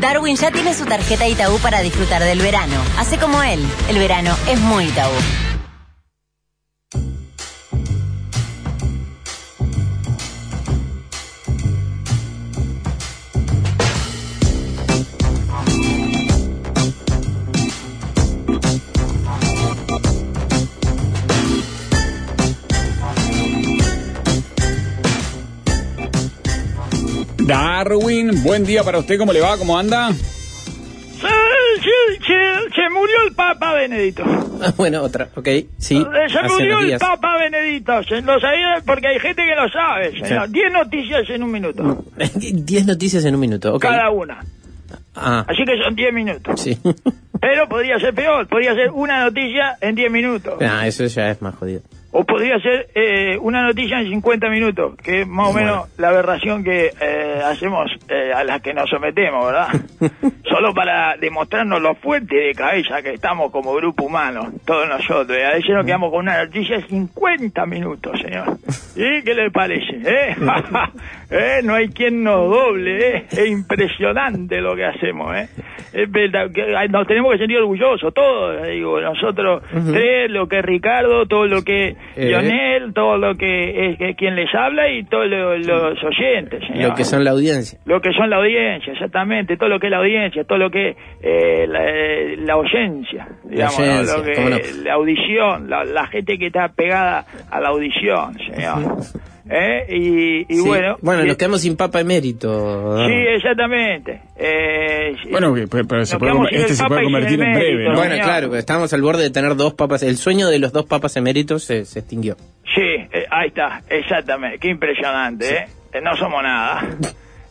Darwin ya tiene su tarjeta Itaú para disfrutar del verano. Hace como él. El verano es muy Itaú. Darwin, buen día para usted, ¿cómo le va? ¿Cómo anda? Se, se- se- se murió el Papa Benedito. Ah, bueno, otra, ok, sí. Se murió el. Papa Benedito. Se lo sabía porque hay gente que lo sabe, señor. Sí. Diez noticias en un minuto. Diez noticias en un minuto, ok. Cada una. Ah, Así que son diez minutos. sí. Pero podría ser peor. Podría ser una noticia en diez minutos. ah, eso ya es más jodido. O podría ser eh, una noticia en 50 minutos, que es más o menos la aberración que eh, hacemos eh, a la que nos sometemos, ¿verdad? Solo para demostrarnos lo fuerte de cabeza que estamos como grupo humano, todos nosotros. Y a veces nos quedamos con una noticia en 50 minutos, señor. ¿Y qué le parece? ¿Eh? ¿Eh? No hay quien nos doble, ¿eh? Es impresionante lo que hacemos, ¿eh? Es verdad que nos tenemos que sentir orgullosos, todos, digo, nosotros tres, lo que es Ricardo, todo lo que Eh. Lionel, todo lo que es, que quien les habla y todos lo- los oyentes, señor. Lo que son la audiencia. Lo que son la audiencia, exactamente, todo lo que es la audiencia, todo lo que es eh, la, eh, la oyencia, digamos, oyencia, Lo que- no. la audición, la, la gente que está pegada a la audición, señor. ¿Eh? Y, y Sí. bueno... Bueno, y- nos quedamos sin papa emérito. Sí, exactamente. Eh, Bueno, pero, pero se puede, este se puede convertir en breve, mérito. ¿no? Bueno, claro, estamos al borde de tener dos papas. El sueño de los dos papas eméritos se, se extinguió. Sí, eh, ahí está, exactamente. Qué impresionante, ¿eh? Eh, No somos nada.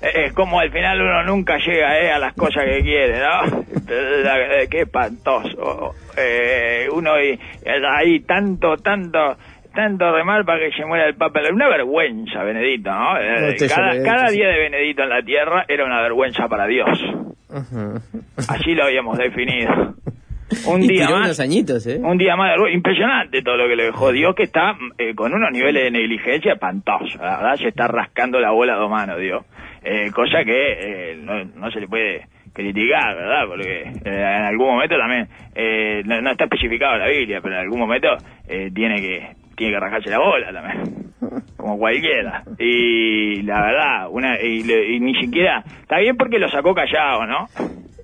Es como al final uno nunca llega eh, a las cosas que quiere, ¿no? Qué espantoso. Eh, uno eh, ahí tanto, tanto, tanto remar para que se muera el Papa. Una vergüenza, Benedito, ¿no? Eh, No te cada, día de Benedito en la tierra era una vergüenza para Dios. Así lo habíamos definido. Un y día más. añitos, ¿eh? Un día más. Impresionante todo lo que le dejó Dios, que está eh, con unos niveles de negligencia espantosos. La verdad, se está rascando la bola a dos manos, Dios. Eh, cosa que eh, no, no se le puede criticar, ¿verdad? Porque eh, en algún momento también, eh, no, no está especificado en la Biblia, pero en algún momento eh, tiene que tiene que rascarse la bola también. Como cualquiera. Y la verdad, una y, y ni siquiera... Está bien porque lo sacó callado, ¿no?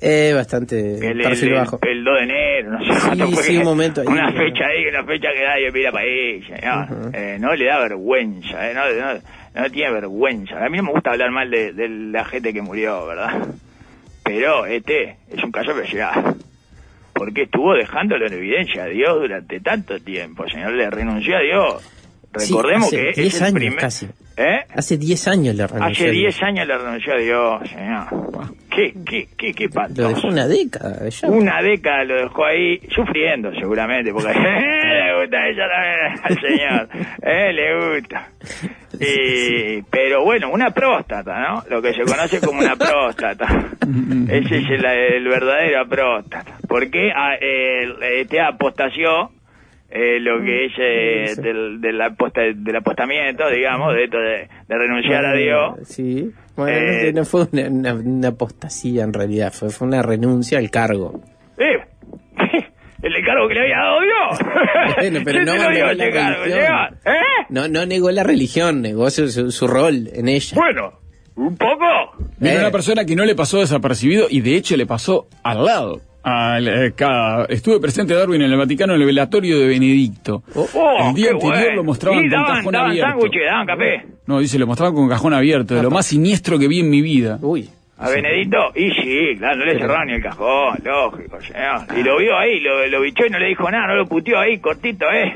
Eh, bastante el, el- bajo. el 2 de enero, no sé Sí, que- un momento ahí. Una fecha ahí, una fecha que nadie mira para ella, ¿no? Ujú. Eh, no le da vergüenza, ¿eh? no, no, no tiene vergüenza. A mí no me gusta hablar mal de, de la gente que murió, ¿verdad? Pero este es un caso especial. Porque estuvo dejándolo en evidencia a Dios durante tanto tiempo, señor. Le renunció a Dios. Sí, Recordemos hace que 10 es el años primer... casi. ¿Eh? Hace 10 años le renunció. Hace a Dios. 10 años le renunció a Dios, señor. ¿Qué, qué, qué, qué Lo dejó una década ya. Una década lo dejó ahí sufriendo seguramente, porque le gusta ella también al señor, eh, le gusta. Y, pero bueno, una próstata, ¿no? Lo que se conoce como una próstata. Ese es el, el verdadero próstata. Porque ah, eh, este apostació eh, lo que es eh, del, del, aposta- del apostamiento, digamos, de esto de, de renunciar a Dios. Sí. Bueno, Eh, no, fue una, una- una apostasía en realidad, fue, fue una renuncia al cargo. Eh, el encargo que le había dado Dios. Bueno, pero ¿Quién no abandonó ese la encargo, religión. ¿Eh? No, no negó la religión, negó su, su, su rol en ella. Bueno, un poco. Viene Eh. una persona que no le pasó desapercibido y de hecho le pasó al lado. Al, eh, cada- estuve presente Darwin en el Vaticano en el velatorio de Benedicto. Oh, el día anterior bueno. lo mostraban Sí, con daban, cajón daban abierto. daban café. No, dice, lo mostraban con cajón abierto, de lo más siniestro que vi en mi vida. Uy. A Benedito, y sí, claro, no le cerraron ni el cajón, lógico, señor. Y lo vio ahí, lo, lo bichó y no le dijo nada, no lo puteó ahí, cortito, ¿eh?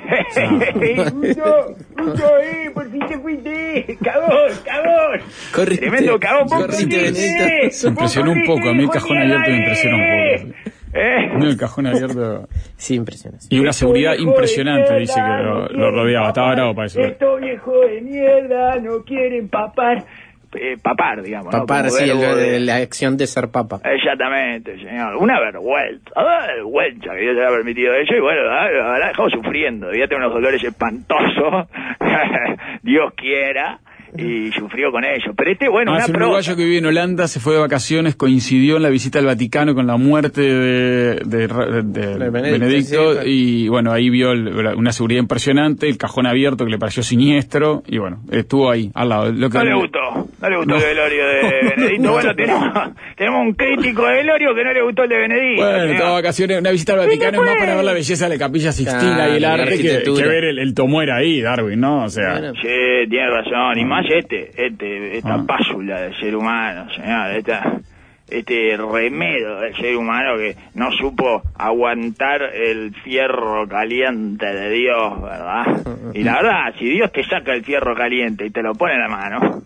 Mucho, mucho ahí, por fin te fuiste, cagón, cagón. Corriste. Tremendo cagón, vos Corriste. Se impresionó un poco, a mí el cajón abierto me impresionó un poco. ¿Eh? No, el cajón abierto. Sí, impresionante. Y una seguridad impresionante, dice que mierda lo, no lo rodeaba. Estaba bravo para eso. Estos viejos de mierda no quieren papar. Eh, papar, digamos. Papar, sí, el- verbo de- la acción de ser papa. Exactamente, señor. Una vergüenza. Una vergüenza que Dios le haya permitido eso. Y bueno, la la habrá dejado sufriendo. Debía tener unos dolores espantosos. Dios quiera. y sufrió con ello. Pero este, bueno, Ah, una es un uruguayo que vive en Holanda, se fue de vacaciones, coincidió en la visita al Vaticano con la muerte de, de- de- de De Benedicto, sí, y bueno, ahí vio el- una seguridad impresionante, el cajón abierto que le pareció siniestro y bueno, estuvo ahí, al lado. Lo que- No le gustó, no le gustó No. el velorio de Benedicto. Bueno, tenemos, tenemos un crítico de velorio que no le gustó el de Benedicto. Bueno, de vacaciones, una visita al Vaticano es más para ver la belleza de la capilla Sixtina y el la arte que, que ver el, el Tomuera ahí, Darwin, ¿no? O sea, Bueno. Sí, tiene razón. Y más este, este, esta Ah. pásula del ser humano, señor. Esta, este remedio del ser humano que no supo aguantar el fierro caliente de Dios, ¿verdad? Y la verdad, si Dios te saca el fierro caliente y te lo pone en la mano,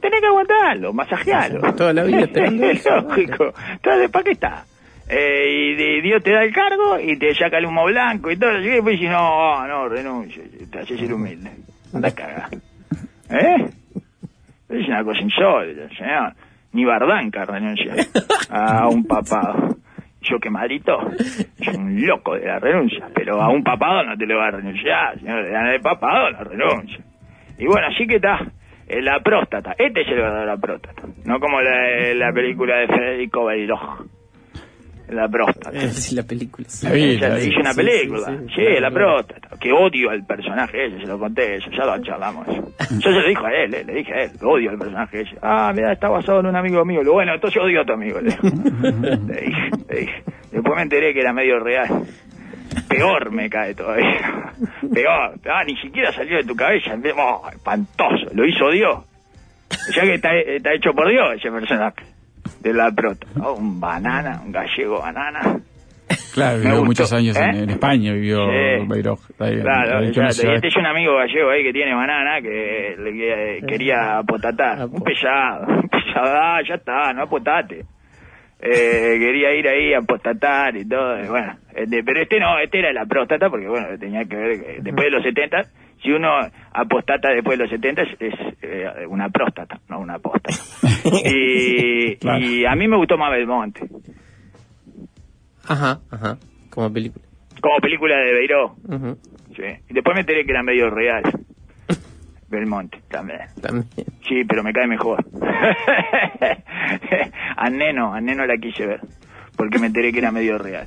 tenés que aguantarlo, masajearlo. Toda la vida esperando Es eso. lógico. Entonces, ¿para qué está? Eh, y de- Dios te da el cargo y te saca el humo blanco y todo. Y después dices, no, no, renuncio. Te haces ser humilde. Anda a cagar. ¿Eh? Es una cosa insólita, señor. Ni Bardanca renuncia a un papado. Yo que maldito, soy un loco de la renuncia, pero a un papado no te lo va a renunciar, señor. Le dan el papado, la renuncia. Y bueno, así que está. Eh, La próstata. Este es el verdadero próstata. No como la, la película de Federico Bailoj. La próstata. Eh, sí, la película. sí. Ella la le hizo una Sí, película. sí, Sí, sí, claro, la próstata. Que odio al personaje ese, se lo conté eso, ya lo charlamos. Yo se lo dije a él, eh, le dije a él, odio al personaje ese. Ah, mira, está basado en un amigo mío. Lo bueno, entonces odio a tu amigo. Le, dijo. Le dije, le dije. Después me enteré que era medio real. Peor me cae todavía. Peor. Ah, ni siquiera salió de tu cabeza. Oh, espantoso. Lo hizo Dios. Ya que está, está hecho por Dios ese personaje. De la prota. Oh, un banana, un gallego banana. claro, vivió gustó, muchos años en, ¿eh? en España, vivió Sí. Beiroj. ahí en- Claro, en este es un amigo gallego ahí que tiene banana que le que- quería apotatar. Un pesado, un pesado, ah, ya está, no apotate. Eh, quería ir ahí a apostatar y todo, y bueno. este, pero este no, este era la próstata porque bueno, tenía que ver, que después de los 70, si uno apostata después de los 70 es, es, eh, una próstata, no una apóstata. y, Claro. y a mí me gustó más Belmonte, Ajá, ajá. Como película. como película de Beiró. Sí. Y después me enteré que era medio real. Belmonte también. También. Sí, pero me cae mejor. a Neno, a Neno la quise ver. Porque me enteré que era medio real.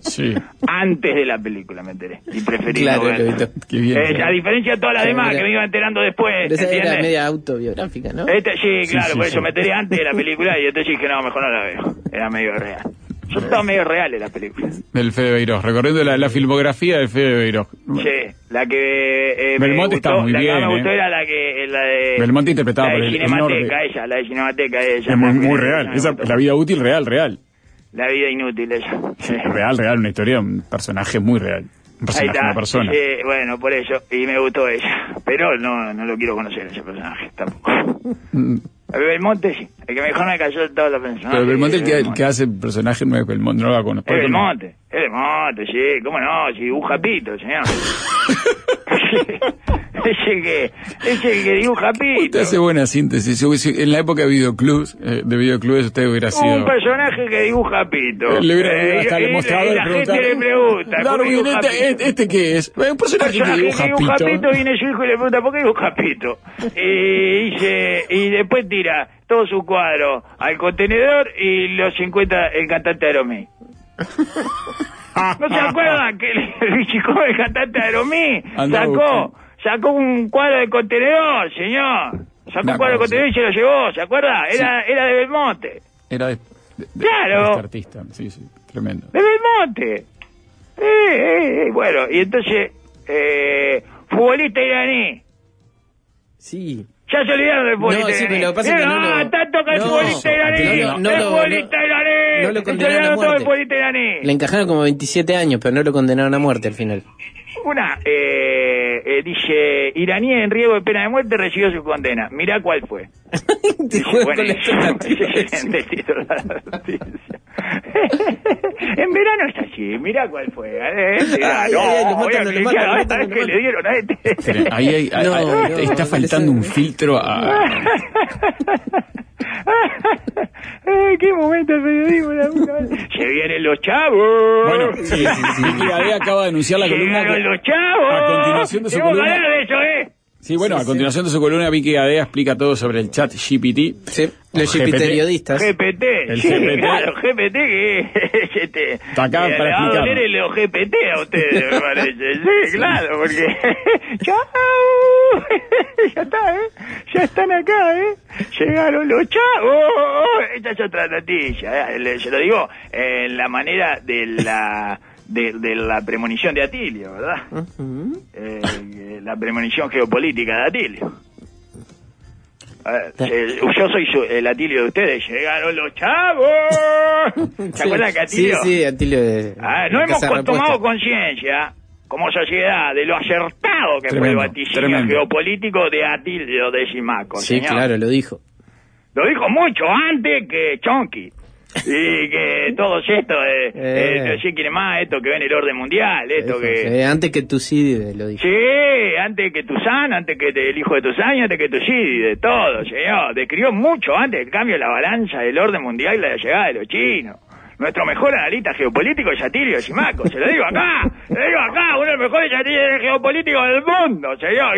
Sí. Antes de la película me enteré. Y preferí Claro, no verla. Qué bien. Eh, a diferencia de todas las demás que me iba enterando después. Pero esa era ¿entiendes? media autobiográfica, ¿no? Este, sí, Sí, claro, sí, por sí. eso me enteré antes de la película y entonces dije, no, mejor no la veo. Era medio real. Son todas medio reales las películas. Del Fede Beiroj, recorriendo la, la filmografía del Fede Beiroj. Sí, la que eh, Belmonte me está gustó, muy la que bien, más me gustó eh. era la que la de Belmonte interpretada la de por el- el Cinemateca, Norte. ella, la de Cinemateca ella. Es muy, muy real. Esa, la vida útil real, real. La vida inútil ella. Sí. Real, real, una historia, un personaje muy real. Un Ahí personaje, está. una persona. Sí, bueno, por eso. Y me gustó ella. Pero no, no lo quiero conocer ese personaje tampoco. El Belmonte sí. El que mejor me cayó de todos los personajes. Pero Belmonte, el que, el que hace el personaje no es Belmonte, no lo conozco. Es Belmonte, es Belmonte, sí, cómo no, si dibuja pito, señor. ese que, ese que dibuja pito. Usted hace buena síntesis. En la época de videoclubs, eh, de videoclubs usted hubiera sido... Un personaje que dibuja pito. Le hubiera Eh, hasta y- el la le gente le pregunta. ¿por qué Darwin, dibuja este, este, ¿este qué es? Un personaje que dibuja que dibuja pito. pito, viene su hijo y le pregunta ¿por qué dibuja pito? Y dice, y después tira todo su cuadro al contenedor y los encuentra el cantante Aeromí. ¿No se acuerdan que el, el chico el cantante Aeromí Andá sacó. Sacó un cuadro del contenedor, señor? Sacó un cuadro cosa. contenedor y se lo llevó, ¿se acuerda? Era, era de Belmonte. Era de, de- de- Claro. de este artista, sí, sí, tremendo. de Belmonte. Eh, eh, eh, bueno, y entonces, eh, futbolista iraní. Sí. Ya se olvidaron del futbolista No, sí, pero lo que pasa es que no Ah, lo- tanto que el no, futbolista iraní. no, no el lo- futbolista no- iraní. no lo condenaron a todo el futbolista iraní. Le encajaron como 27 años, pero no lo condenaron a muerte al final. Una, eh, eh, dice, iraní en riesgo de pena de muerte recibió su condena. Mirá cuál fue. Dice, bueno, en verano es así, mirá cuál fue. Ahí hay- hay- No, hay- no, está no, faltando un filtro a... Qué momento el periodismo. la puta madre. Se vienen los chavos. Bueno, sí, sí, sí. Vicky Gadea acaba de anunciar la columna Llegaron que- los chavos. a continuación de su columna- de eso, ¿eh? Sí, bueno, Sí, a sí. continuación de su columna, Vicky Gadea explica todo sobre el chat GPT. Sí, los GPT. periodistas. GPT, El sí, GPT. claro, GPT que es este. Está acá eh, para le va a explicarlo. doler el GPT a ustedes, me parece. Sí, claro, porque. ¡Chao! ya está, ¿eh? Ya están acá, ¿eh? Llegaron los chavos. Esta es otra noticia, ¿eh? Se lo digo en la manera de la. De, de la premonición de Atilio, ¿verdad? Eh, la premonición geopolítica de Atilio. Ver, eh, yo soy el Atilio de ustedes. Llegaron los chavos. ¿Se acuerdan que Atilio? Sí, sí, Atilio de. Ah, no hemos tomado conciencia como sociedad de lo acertado que fue el vaticinio tremendo. geopolítico de Atilio de Simaco. Sí, señor. claro, lo dijo. Lo dijo mucho antes que Chonky. Y que todos estos, eh, Eh. eh, no sé quién es más, esto que ven el orden mundial, esto Dijo, que... sí, antes que Tucídides lo dijo. Sí, antes que Tuzán, antes que te- el hijo de Tuzán y antes que Tucidi, de todo, señor. Describió mucho antes el cambio de la balanza del orden mundial y la llegada de los chinos. Nuestro mejor analista geopolítico es Atilio Simaco, se lo digo acá, se lo digo acá, uno de los mejores analistas geopolíticos del mundo, señor.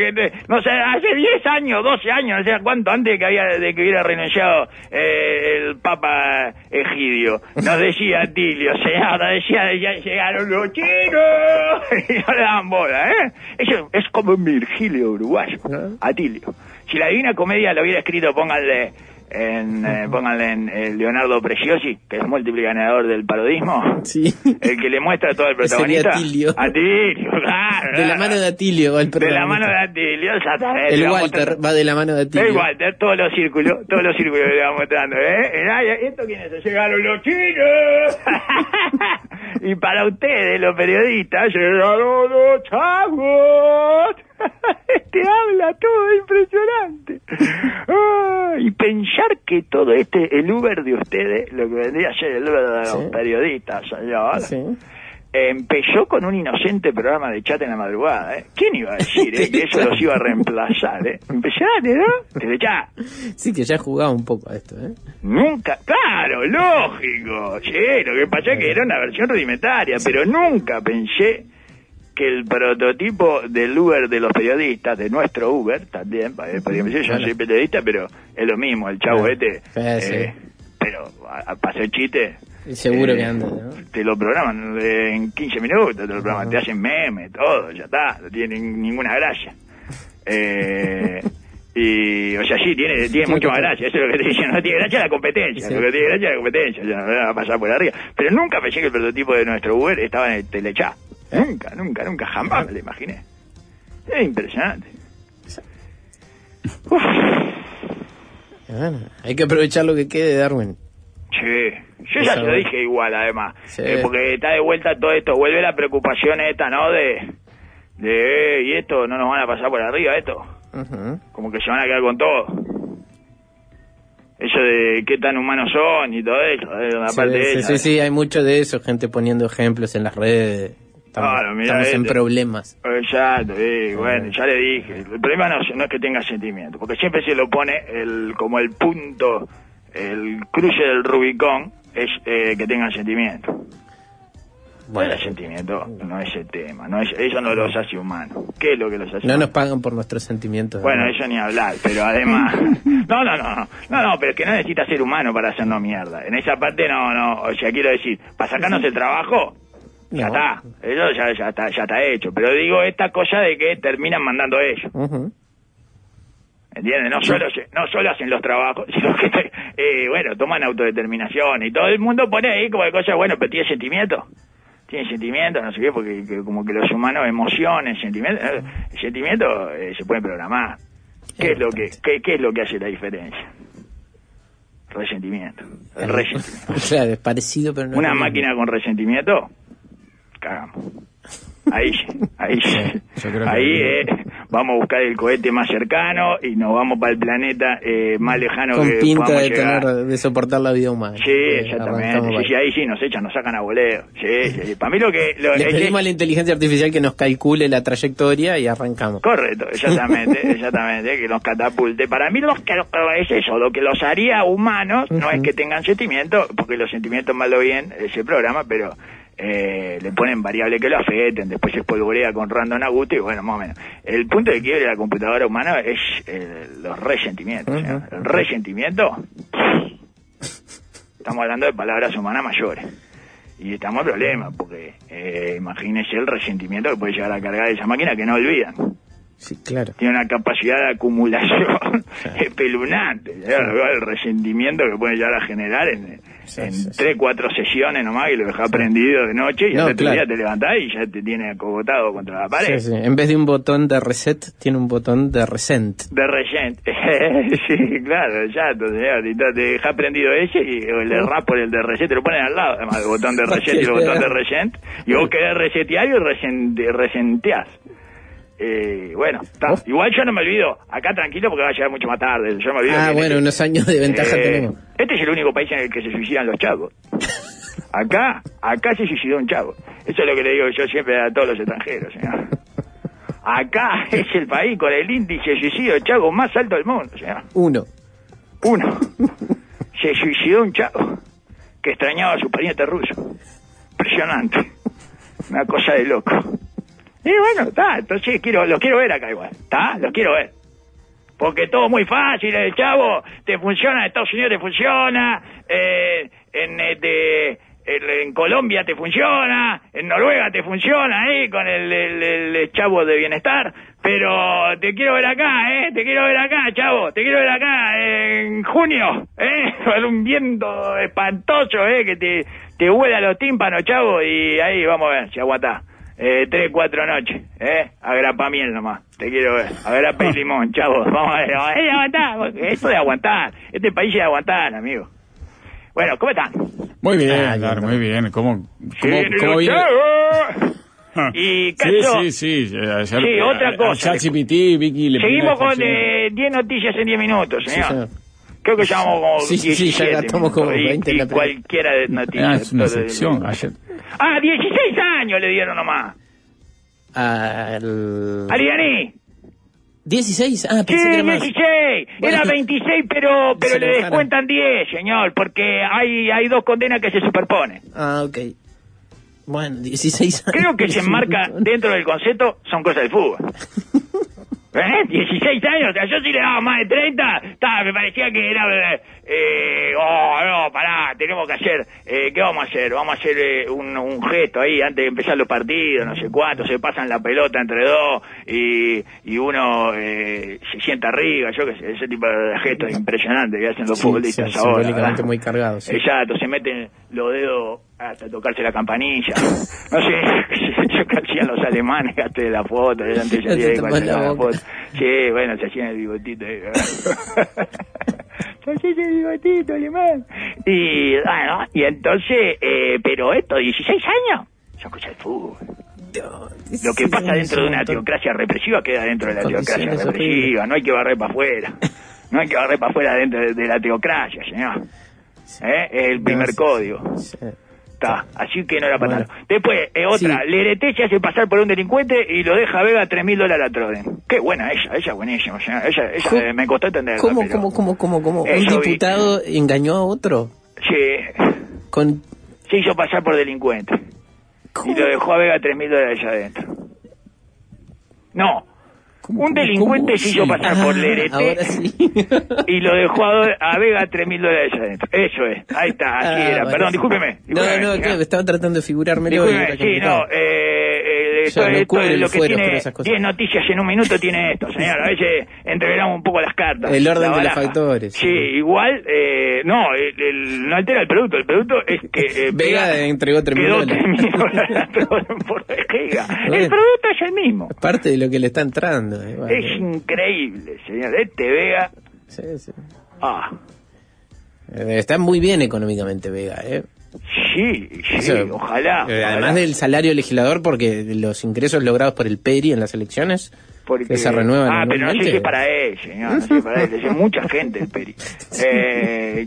no sé, hace 10 años, 12 años, no sé cuánto antes que había de que hubiera renunciado eh, el Papa Egidio. Nos decía Atilio, señor, nos decía, ya llegaron los chinos y no le dan bola, ¿eh? Eso es como un Virgilio uruguayo, Atilio. Si la Divina Comedia lo hubiera escrito, pónganle en, eh, pónganle en eh, Leonardo Preciosi, que es múltiple ganador del parodismo. Sí. El que le muestra todo el protagonista. Atilio. Atilio, claro. De la mano de Atilio va el De la protagonista. mano de Atilio, exactamente. El Le va Walter va de la mano de Atilio. el Walter, todos los círculos, todos los círculos le va mostrando, ¿eh? Mirá, ¿y ¿Esto quiénes son? Llegaron los chinos. y para ustedes, los periodistas, llegaron los chavos. Este habla todo impresionante. Y pensar que todo este, el Uber de ustedes, lo que vendría a ser el Uber de los Sí. periodistas, señor, Sí. empezó con un inocente programa de chat en la madrugada, ¿eh? ¿Quién iba a decir eh, que eso los iba a reemplazar, eh? Impresionante, ¿no? Telechat. Sí, que ya jugaba un poco a esto, ¿eh? Nunca, claro, lógico. Sí, lo que pasa es que era una versión rudimentaria, pero nunca pensé que el prototipo del Uber de los periodistas, de nuestro Uber, también, eh, decir, yo no soy periodista, pero es lo mismo, el chavo Claro. este. Sí, sí. eh, pero, a, a pasar chiste, Y seguro eh, que anda, ¿no? Te lo programan eh, en 15 minutos, te lo programan, te hacen memes, todo, ya está, no tiene ninguna gracia. Eh, y, o sea, sí, tiene, tiene mucho más gracia, eso es lo que te dicen, no tiene gracia la competencia, Sí. lo que tiene gracia la competencia, ya no va a pasar por arriba. Pero nunca pensé que el prototipo de nuestro Uber estaba en el telechat. Nunca, nunca, nunca, jamás me lo imaginé. Es impresionante. Uf. Bueno, hay que aprovechar lo que quede, Darwin. Sí, yo ya te lo dije igual además, Sí. Eh, porque está de vuelta todo esto, vuelve la preocupación esta, ¿no? De, de, eh, y esto, no nos van a pasar por arriba esto, como que se van a quedar con todo. Eso de qué tan humanos son y todo eso, eh, Sí, sí, sí, sí, hay mucho de eso, gente poniendo ejemplos en las redes. Estamos, Claro, mira estamos en este. problemas. Exacto, sí, bueno, ya le dije. El problema no, es- no es que tenga sentimiento, porque siempre se lo pone el, como el punto, el cruce del Rubicón, es eh, que tengan sentimiento. Bueno, el sentimiento no es el tema, no es, eso no los hace humanos. ¿Qué es lo que los hace no nos pagan por nuestros sentimientos. Bueno, eso ni hablar, pero además... No, no, no, no, no, no, pero es que no necesita ser humano para hacernos mierda. En esa parte no, no, o sea, quiero decir, para sacarnos el trabajo, ya No. está, eso ya, ya está, ya está hecho. Pero digo esta cosa de que terminan mandando ellos. Ujú. ¿Entiendes? No solo, no solo hacen los trabajos, sino que, eh, bueno, toman autodeterminación y todo el mundo pone ahí como de cosas, bueno, pero tiene sentimiento. Tiene sentimiento, no sé qué, porque que- como que los humanos, emociones, sentimientos, eh, el sentimiento eh, se puede programar. ¿Qué es, lo que, qué, ¿Qué es lo que hace la diferencia? Resentimiento. El resentimiento. Claro, es parecido, pero no. Una máquina con resentimiento, cagamos. Ahí sí, ahí Ahí eh, vamos a buscar el cohete más cercano y nos vamos para el planeta eh, más lejano Con que pinta de, tener, de soportar la vida humana. Sí, Eh, exactamente. Sí, sí, ahí sí nos echan, nos sacan a voleo. Sí, sí, sí. Para mí lo que... Lo, Le pedimos a la inteligencia artificial que nos calcule la trayectoria y arrancamos. Correcto, exactamente, exactamente, que nos catapulte. Para mí los que, es eso, lo que los haría humanos no es que tengan sentimientos, porque los sentimientos mal o bien eh, se programa, pero eh, le ponen variables que lo afecten, después se espolvorea con random agusto y bueno, más o menos. El punto de quiebre de la computadora humana es eh, los resentimientos. Señor. El resentimiento, estamos hablando de palabras humanas mayores. Y estamos en problemas, porque eh, imagínese el resentimiento que puede llegar a cargar esa máquina que no olvidan. Sí, claro. Tiene una capacidad de acumulación espeluznante. Ya El resentimiento que puede llegar a generar en, Sí, en sí, tres, cuatro sesiones nomás y lo dejas prendido de noche y No, al otro día te levantás y ya te tiene acogotado contra la pared. En vez de un botón de reset, tiene un botón de resent. De resent. sí, claro, ya, entonces ahorita te dejas prendido ese y le por el de reset, te lo ponen al lado, además el botón de reset y el botón de resent, y vos querés resetear y resent, resenteás. Eh, bueno. Oh. igual yo no me olvido, acá tranquilo porque va a llegar mucho más tarde, yo me olvido. Ah, bueno, este- unos años de ventaja eh, tenemos. Este es el único país en el que se suicidan los chavos. Acá, acá se suicidó un chavo. Eso es lo que le digo yo siempre a todos los extranjeros, señor. Acá es el país con el índice de suicidio de chavo más alto del mundo, señor. Uno. Uno. Se suicidó un chavo que extrañaba a su pariente ruso. Impresionante. Una cosa de loco. Y bueno, está, entonces quiero, lo quiero ver acá igual. ¿Está? Lo quiero ver. Porque todo muy fácil, el chavo te funciona, en Estados Unidos te funciona, eh, en, eh, de- en, Colombia te funciona, en Noruega te funciona ahí con el, el- chavo de bienestar, pero te quiero ver acá, ¿eh? Te quiero ver acá, chavo, te quiero ver acá en junio, ¿eh? Con un viento espantoso, ¿eh? Que te, te vuela los tímpanos, chavo, y ahí vamos a ver si aguantás. Eh, tres, cuatro noches, ¿eh? Agrapamiel nomás, te quiero ver. Agrapa y limón, chavo. Vamos a ver, vamos a ver, aguantar, esto de aguantar. Este país es de aguantar, amigo. Bueno, ¿cómo están? Muy bien, Ah, claro, muy bien. ¿Cómo, Sí, cómo, cómo los viene? chavos. Y Sí, caso, sí, sí. eh, ayer- Sí, otra a- a cosa. ChatGPT, Vicky le seguimos con la eh, 10 noticias en 10 minutos, Sí, señor. Creo que llevamos como Sí, sí, sí, 17 ya gastamos como minutos, y- 20 en y, la primera. cualquiera de noticias. Ah, es una sección. Ayer. Ah, 16 años le dieron nomás. Al... Ariani. 16. Ah, Sí, pensé que era más. 16. Era Bueno. 26, pero pero le descuentan 10, señor, porque hay hay dos condenas que se superponen. Ah, ok. Bueno, 16 años. Creo que se enmarca dentro del concepto, son cosas del fútbol. ¿Eh? 16 años, yo si le daba más de 30, ta, me parecía que era... Eh, oh, no, pará, tenemos que hacer... Eh, ¿Qué vamos a hacer? Vamos a hacer eh, un, un gesto ahí antes de empezar los partidos, no sé cuánto, se pasan la pelota entre dos y, y uno eh, se sienta arriba, yo qué sé, ese tipo de gestos impresionantes que hacen los Sí, futbolistas sí, ahora. muy cargados. sí. Exacto, se meten los dedos hasta tocarse la campanilla. No sé, yo que hacían los alemanes antes de la foto, antes de la foto. Sí, bueno, se hacían el bigotito. ¿verdad? Se el bigotito alemán. Y, bueno, y entonces, eh, pero esto, 16 años, son cosas del fútbol. Lo que pasa dentro de una teocracia represiva queda dentro de la teocracia represiva. No hay que barrer para afuera. No hay que barrer para afuera dentro de, de la teocracia, señor. ¿Eh? Es el primer sí, código. Sí. Así que no era para Bueno. Después, eh, otra, Sí. Lerete se hace pasar por un delincuente y lo deja a Vega tres mil dólares a Troden. Qué buena ella, ella buenísima. o sea, ella, ella ¿Cómo- eh, me costó entenderla. ¿Cómo, cómo, cómo, cómo, cómo? ¿Un Eso vi. diputado engañó a otro? Sí, Con... se hizo pasar por delincuente. Y lo dejó a Vega tres mil dólares allá adentro. No, ¿Cómo, un delincuente se hizo pasar por Ah, Lerete Ahora sí. y lo dejó a, Vega tres mil dólares adentro. Eso es, ahí está, así Ah, era. Perdón, sí. discúlpeme. No, discúlpeme, no, claro, que estaba tratando de figurármelo. sí, complicado. no, eh, eh, esto, no esto cubre es lo que fuero, tiene pero esas cosas. 10 noticias en un minuto tiene esto, señor. A veces entreveramos un poco las cartas. El orden la de los factores, Sí, igual, eh, no, el- el- no altera el producto. El producto es que... eh, Vega Vega entregó tres mil quedó dólares. por Vega. El producto es el mismo. Parte de lo que le está entrando. eh. Es increíble, señor. Este Vega... Sí, sí. Ah, Eh, Está muy bien económicamente Vega, ¿eh? Sí, sí, ojalá. eh, ojalá. Además del salario legislador, porque los ingresos logrados por el PERI en las elecciones Porque- que se renuevan Ah, pero no sé si es para él, señor. No sé si es para él. Es mucha gente el Peri. Eh,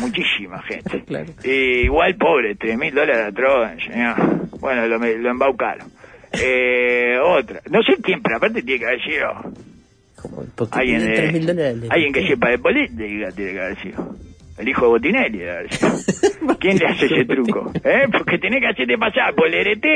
Muchísima gente. Claro. Y igual, pobre, tres mil dólares a Troden, señor. Bueno, lo, lo embaucaron. Eh, otra. No sé quién, pero aparte tiene que haber sido Como, alguien, de- 3 mil dólares. alguien que sepa de política, tiene que haber sido. El hijo de Botinelli. ¿Quién le hace ese truco? ¿Eh? Porque tenés que hacerte pasar por el RT,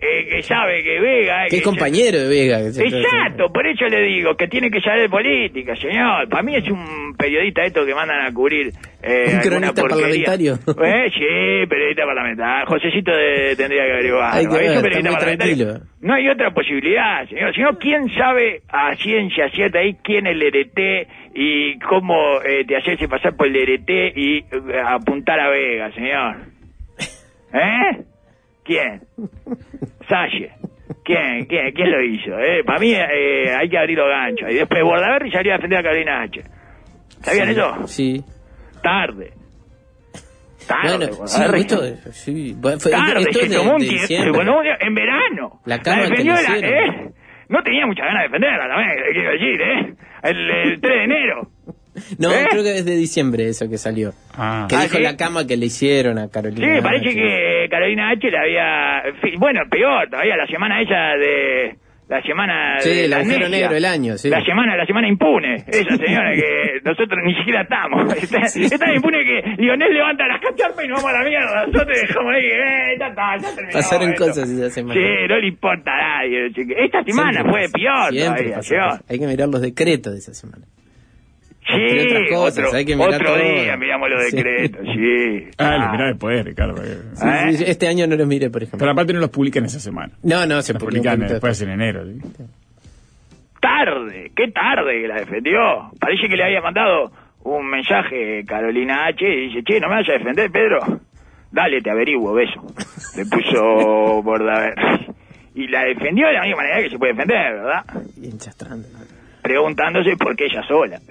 eh, que sabe que Vega... Que es compañero de Vega. que se- Exacto, por eso le digo que tiene que saber política, señor. Para mí es un periodista esto que mandan a cubrir eh, Un cronista porquería. parlamentario. Eh, sí, periodista parlamentario. Josecito de- tendría que averiguar. Hay que ver, Es un está periodista muy parlamentario. tranquilo. No hay otra posibilidad, señor. Si no, ¿quién sabe a ciencia cierta ahí quién es el ERT y cómo eh, te hacerse pasar por el ERT y eh, apuntar a Vega, señor? ¿Eh? ¿Quién? Salle. ¿Quién? ¿Quién? ¿Quién lo hizo? Eh? Para mí eh, hay que abrir los ganchos. Y después Bordaberry salió a defender a Carolina H. ¿Sabían Sí, eso? Sí. Tarde. Tarde, Bueno, sí, esto, sí. Bueno, fue- Tarde, esto se de- tomó un de tiempo, en verano. La que defendió la-. ¿eh? No tenía muchas ganas de defenderla también, quiero decir, ¿eh? El, el 3 de enero. No, ¿Eh? creo que es de diciembre eso que salió. Ah. Que Ah, dijo ¿sí? la cama que le hicieron a Carolina. Sí, parece H. que Carolina H le había... Bueno, peor todavía, la semana ella de... La semana Sí, de el la negro del año, sí. La semana, la semana impune. Esa señora que nosotros ni siquiera estamos. Está, es tan impune que Lionel levanta las cacharpas y nos vamos a la mierda. Nosotros dejamos ahí, eh, ya está, ya terminó Pasaron esto. cosas esa semana. Sí, no le importa a nadie. Esta semana Siempre fue pasa, peor todavía. Hay que mirar los decretos de esa semana. Sí, Entre otras cosas, otro, hay que mirar otro todo. día miramos los decretos, sí. Ah, Ah. mirá después, Ricardo. eh. Sí, ¿Eh? sí, este año no los miré, por ejemplo. Pero aparte no los publican esa semana. No, no, se Los publican después en enero. ¿sí? Tarde, qué tarde que la defendió. Parece que le había mandado un mensaje Carolina H y dice, che, no me vayas a defender, Pedro. Dale, te averiguo, beso. Le puso Bordaber. Y la defendió de la misma manera que se puede defender, ¿verdad? Y enchastrando. Preguntándose por qué ella sola.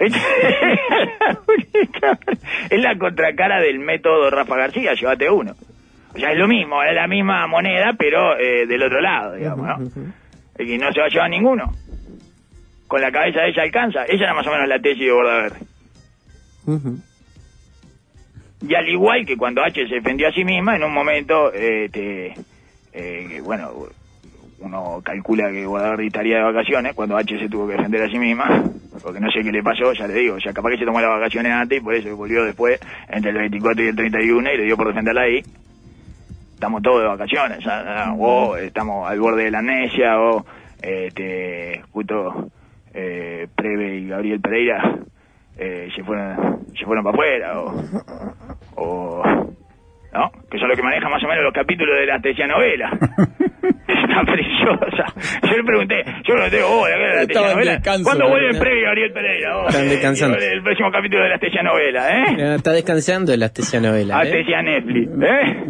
es la contracara del método Rafa García, llévate uno. O sea, es lo mismo, es la misma moneda, pero eh, del otro lado, digamos, ¿no? Y no se va a llevar ninguno. Con la cabeza de ella alcanza. Ella era más o menos la tesis de Bordaberry. Ujú. Y al igual que cuando H se defendió a sí misma, en un momento, eh, te- eh, bueno, uno calcula que Bordaberry estaría de vacaciones cuando H se tuvo que defender a sí misma, porque no sé qué le pasó, ya le digo, ya capaz que se tomó las vacaciones antes y por eso volvió después, entre el 24 y el 31, y le dio por defenderla ahí. Estamos todos de vacaciones, o estamos al borde de la amnesia, o este, justo eh, Preve y Gabriel Pereira eh, se fueron se fueron para afuera o no que son los que manejan más o menos los capítulos de la tesia novela está preciosa yo le pregunté yo le pregunté oh la tesia Estaba en novela descanso, ¿cuándo vuelve Preve y Gabriel Pereira oh, Están eh, descansando. el próximo capítulo de la tesia novela ¿eh? Eh, Está descansando de la estesia novela. ¿eh? Astesia Netflix, ¿eh?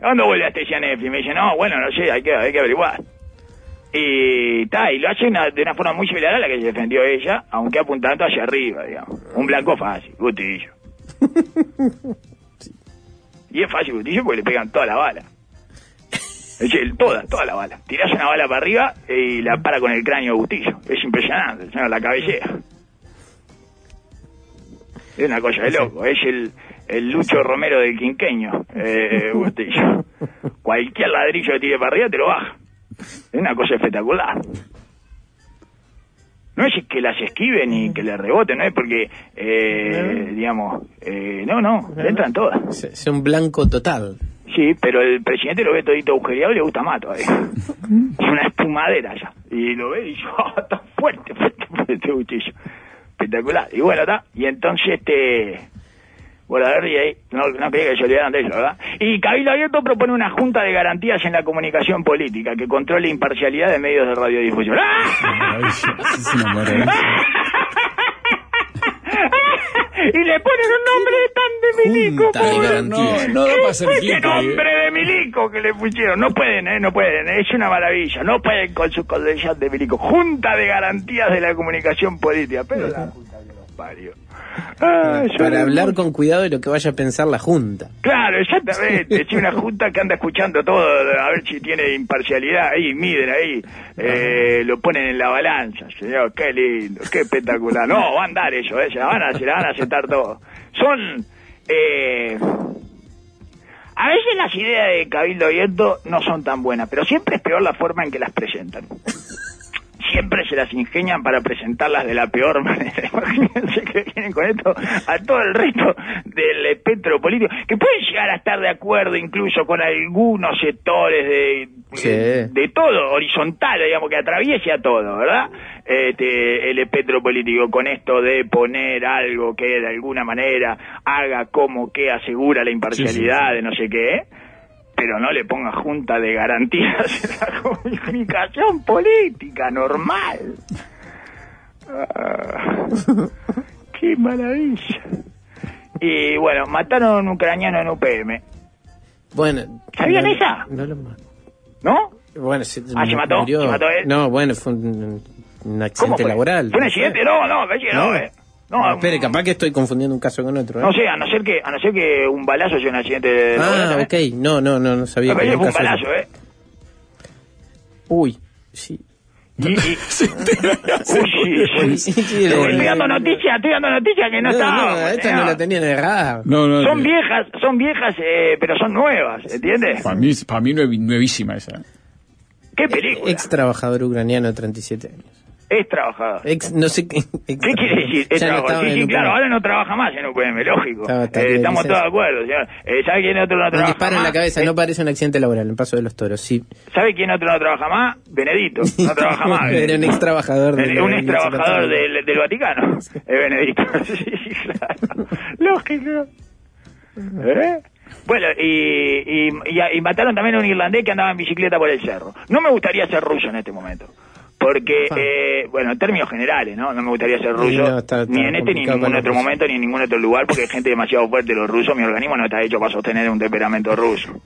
¿Cuándo vuelve Astesia Netflix? Me dice, no, bueno, no sé, hay que, hay que averiguar. Y ta, y lo hace una- de una forma muy similar a la que se defendió ella, aunque apuntando hacia arriba, digamos. Un blanco fácil, Bustillo. Y es fácil, Bustillo, porque le pegan toda la bala. Es decir, toda, toda la bala. Tirás una bala para arriba y la para con el cráneo de Bustillo. Es impresionante, señor, la cabellera. Es una cosa de loco. Es el, el Lucho Romero del quinqueño, eh, Bustillo. Cualquier ladrillo que tire para arriba te lo baja. Es una cosa espectacular. No es que las esquiven ni que le reboten, no es porque, eh, digamos, eh, no, no, le entran todas. Es, un blanco total. Sí, pero el presidente lo ve todito agujereado y le gusta más todavía. Es una espumadera ya. Y lo ve y yo, "Ah, está fuerte, fuerte, fuerte este cuchillo. Espectacular. Y bueno, está. Y entonces, este... Bueno, a ver, y ahí, no, no quería que se olvidaran de eso, ¿verdad? Y Cabildo Abierto propone una junta de garantías en la comunicación política que controle imparcialidad de medios de radiodifusión. Maravilla, es una maravilla. y le ponen un nombre tan de milico. Junta de garantías. No, no da para hacer ¡Qué nombre de milico que le pusieron! No pueden, ¿eh? No pueden. Es una maravilla. No pueden con su colegial de milico. Junta de Garantías de la Comunicación Política. Pero la junta que los parió. Ah, Para hablar con cuidado de lo que vaya a pensar la Junta. Claro, exactamente. Es una junta que anda escuchando todo, a ver si tiene imparcialidad ahí, miden ahí, eh, lo ponen en la balanza. Señor, qué lindo, qué espectacular. No, va a andar eso, eh, se la van a, se la van a aceptar todo. Son, eh, a veces las ideas de Cabildo Abierto no son tan buenas, pero siempre es peor la forma en que las presentan. Siempre se las ingenian para presentarlas de la peor manera. Imagínense que vienen con esto a todo el resto del espectro político, que pueden llegar a estar de acuerdo incluso con algunos sectores de, Sí. de todo, horizontal, digamos, que atraviese a todo, ¿verdad? Este, el espectro político con esto de poner algo que de alguna manera haga como que asegura la imparcialidad de no sé qué, pero no le ponga junta de garantías en la comunicación política normal. Ah, ¡Qué maravilla! Y bueno, mataron a un ucraniano en UPM, Bueno. ¿Sabían no- esa? No lo ¿no? Bueno, se, Ah, ¿se mató? murió. ¿Se mató él? No, bueno, fue un, un accidente fue? laboral. ¿Fue un accidente? No, no, no, No. eh. No, No, espere, capaz que estoy confundiendo un caso con otro. ¿eh? No sé, a no ser que, a no ser que un balazo sea un accidente ah, laboral, ok. No, no, no, no sabía. Que fue un caso- balazo, ¿eh? Uy, sí. Y, y- Uy, sí, Uy, sí. Estoy dando noticias, estoy dando noticias que no, No, estaban. no, esta no la tenían errada. No, no. Son viejas, son viejas, eh, pero son nuevas, ¿entiendes? Para mí, para mí nuevísima esa. ¿Qué película? Ex trabajador ucraniano, 37 años. Es trabajador. Ex, no sé qué. ex- ¿Qué quiere decir? Es no Sí, sí, claro, ahora no trabaja más en UPM, lógico. Estaba- estaba Eh, estamos todos de acuerdo. Eh, ¿Sabe quién otro no trabaja disparo en la más? cabeza, Eh, no parece un accidente laboral, en Paso de los Toros, sí. ¿Sabe quién otro no trabaja más? Benedito. No trabaja más. Era un ex trabajador del, del- Un ex trabajador del- Vaticano. Es Benedito. sí, claro. Lógico. ¿Eh? Bueno, y, y, y- y mataron también a un irlandés que andaba en bicicleta por el cerro. No me gustaría ser ruso en este momento. Porque, eh, bueno, en términos generales, ¿no? No me gustaría ser ruso, no, está- está ni en este ni en ningún otro momento, ni en ningún otro lugar, porque hay gente demasiado fuerte, los rusos, mi organismo no está hecho para sostener un temperamento ruso.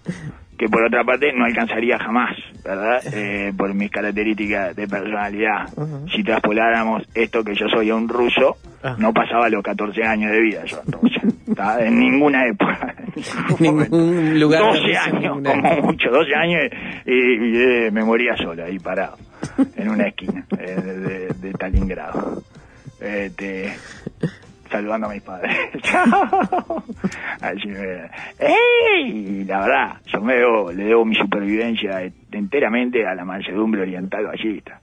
Que por otra parte no alcanzaría jamás, ¿verdad? Eh, por mis características de personalidad. Si traspoláramos esto que yo soy a un ruso, Ah. no pasaba los 14 años de vida yo en Rusia. ¿tá? En ninguna época. en ningún lugar de 12 Rusia, años, como mucho, 12 años y, y, eh, me moría solo ahí parado, en una esquina eh, de, de- de Stalingrado. Este, saludando a mis padres. Chao. Así me- ¡Ey! La verdad, yo me debo, le debo mi supervivencia enteramente a la mansedumbre oriental ballista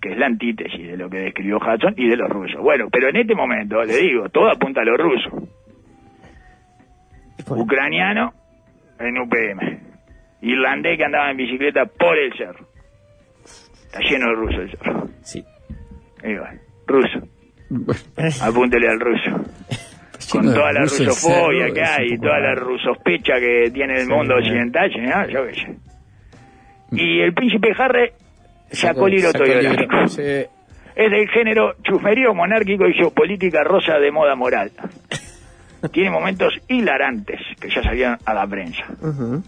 que es la antítesis de lo que describió Hudson y de los rusos. Bueno, pero en este momento, le digo, todo apunta a los rusos. Ucraniano en UPM. Irlandés que andaba en bicicleta por el cerro. Está lleno de rusos el cerro. sí. Ahí va. Ruso. Apúntele al ruso. Con toda la rusofobia cerro, que hay, poco toda la rusospecha que tiene el Sí, mundo eh. occidental, señor, yo qué sé. Y el príncipe Harry sacó el hilo autobiográfico. sí. Es del género chusmerío monárquico y geopolítica rosa de moda moral. Tiene momentos hilarantes que ya salieron a la prensa. Ujú.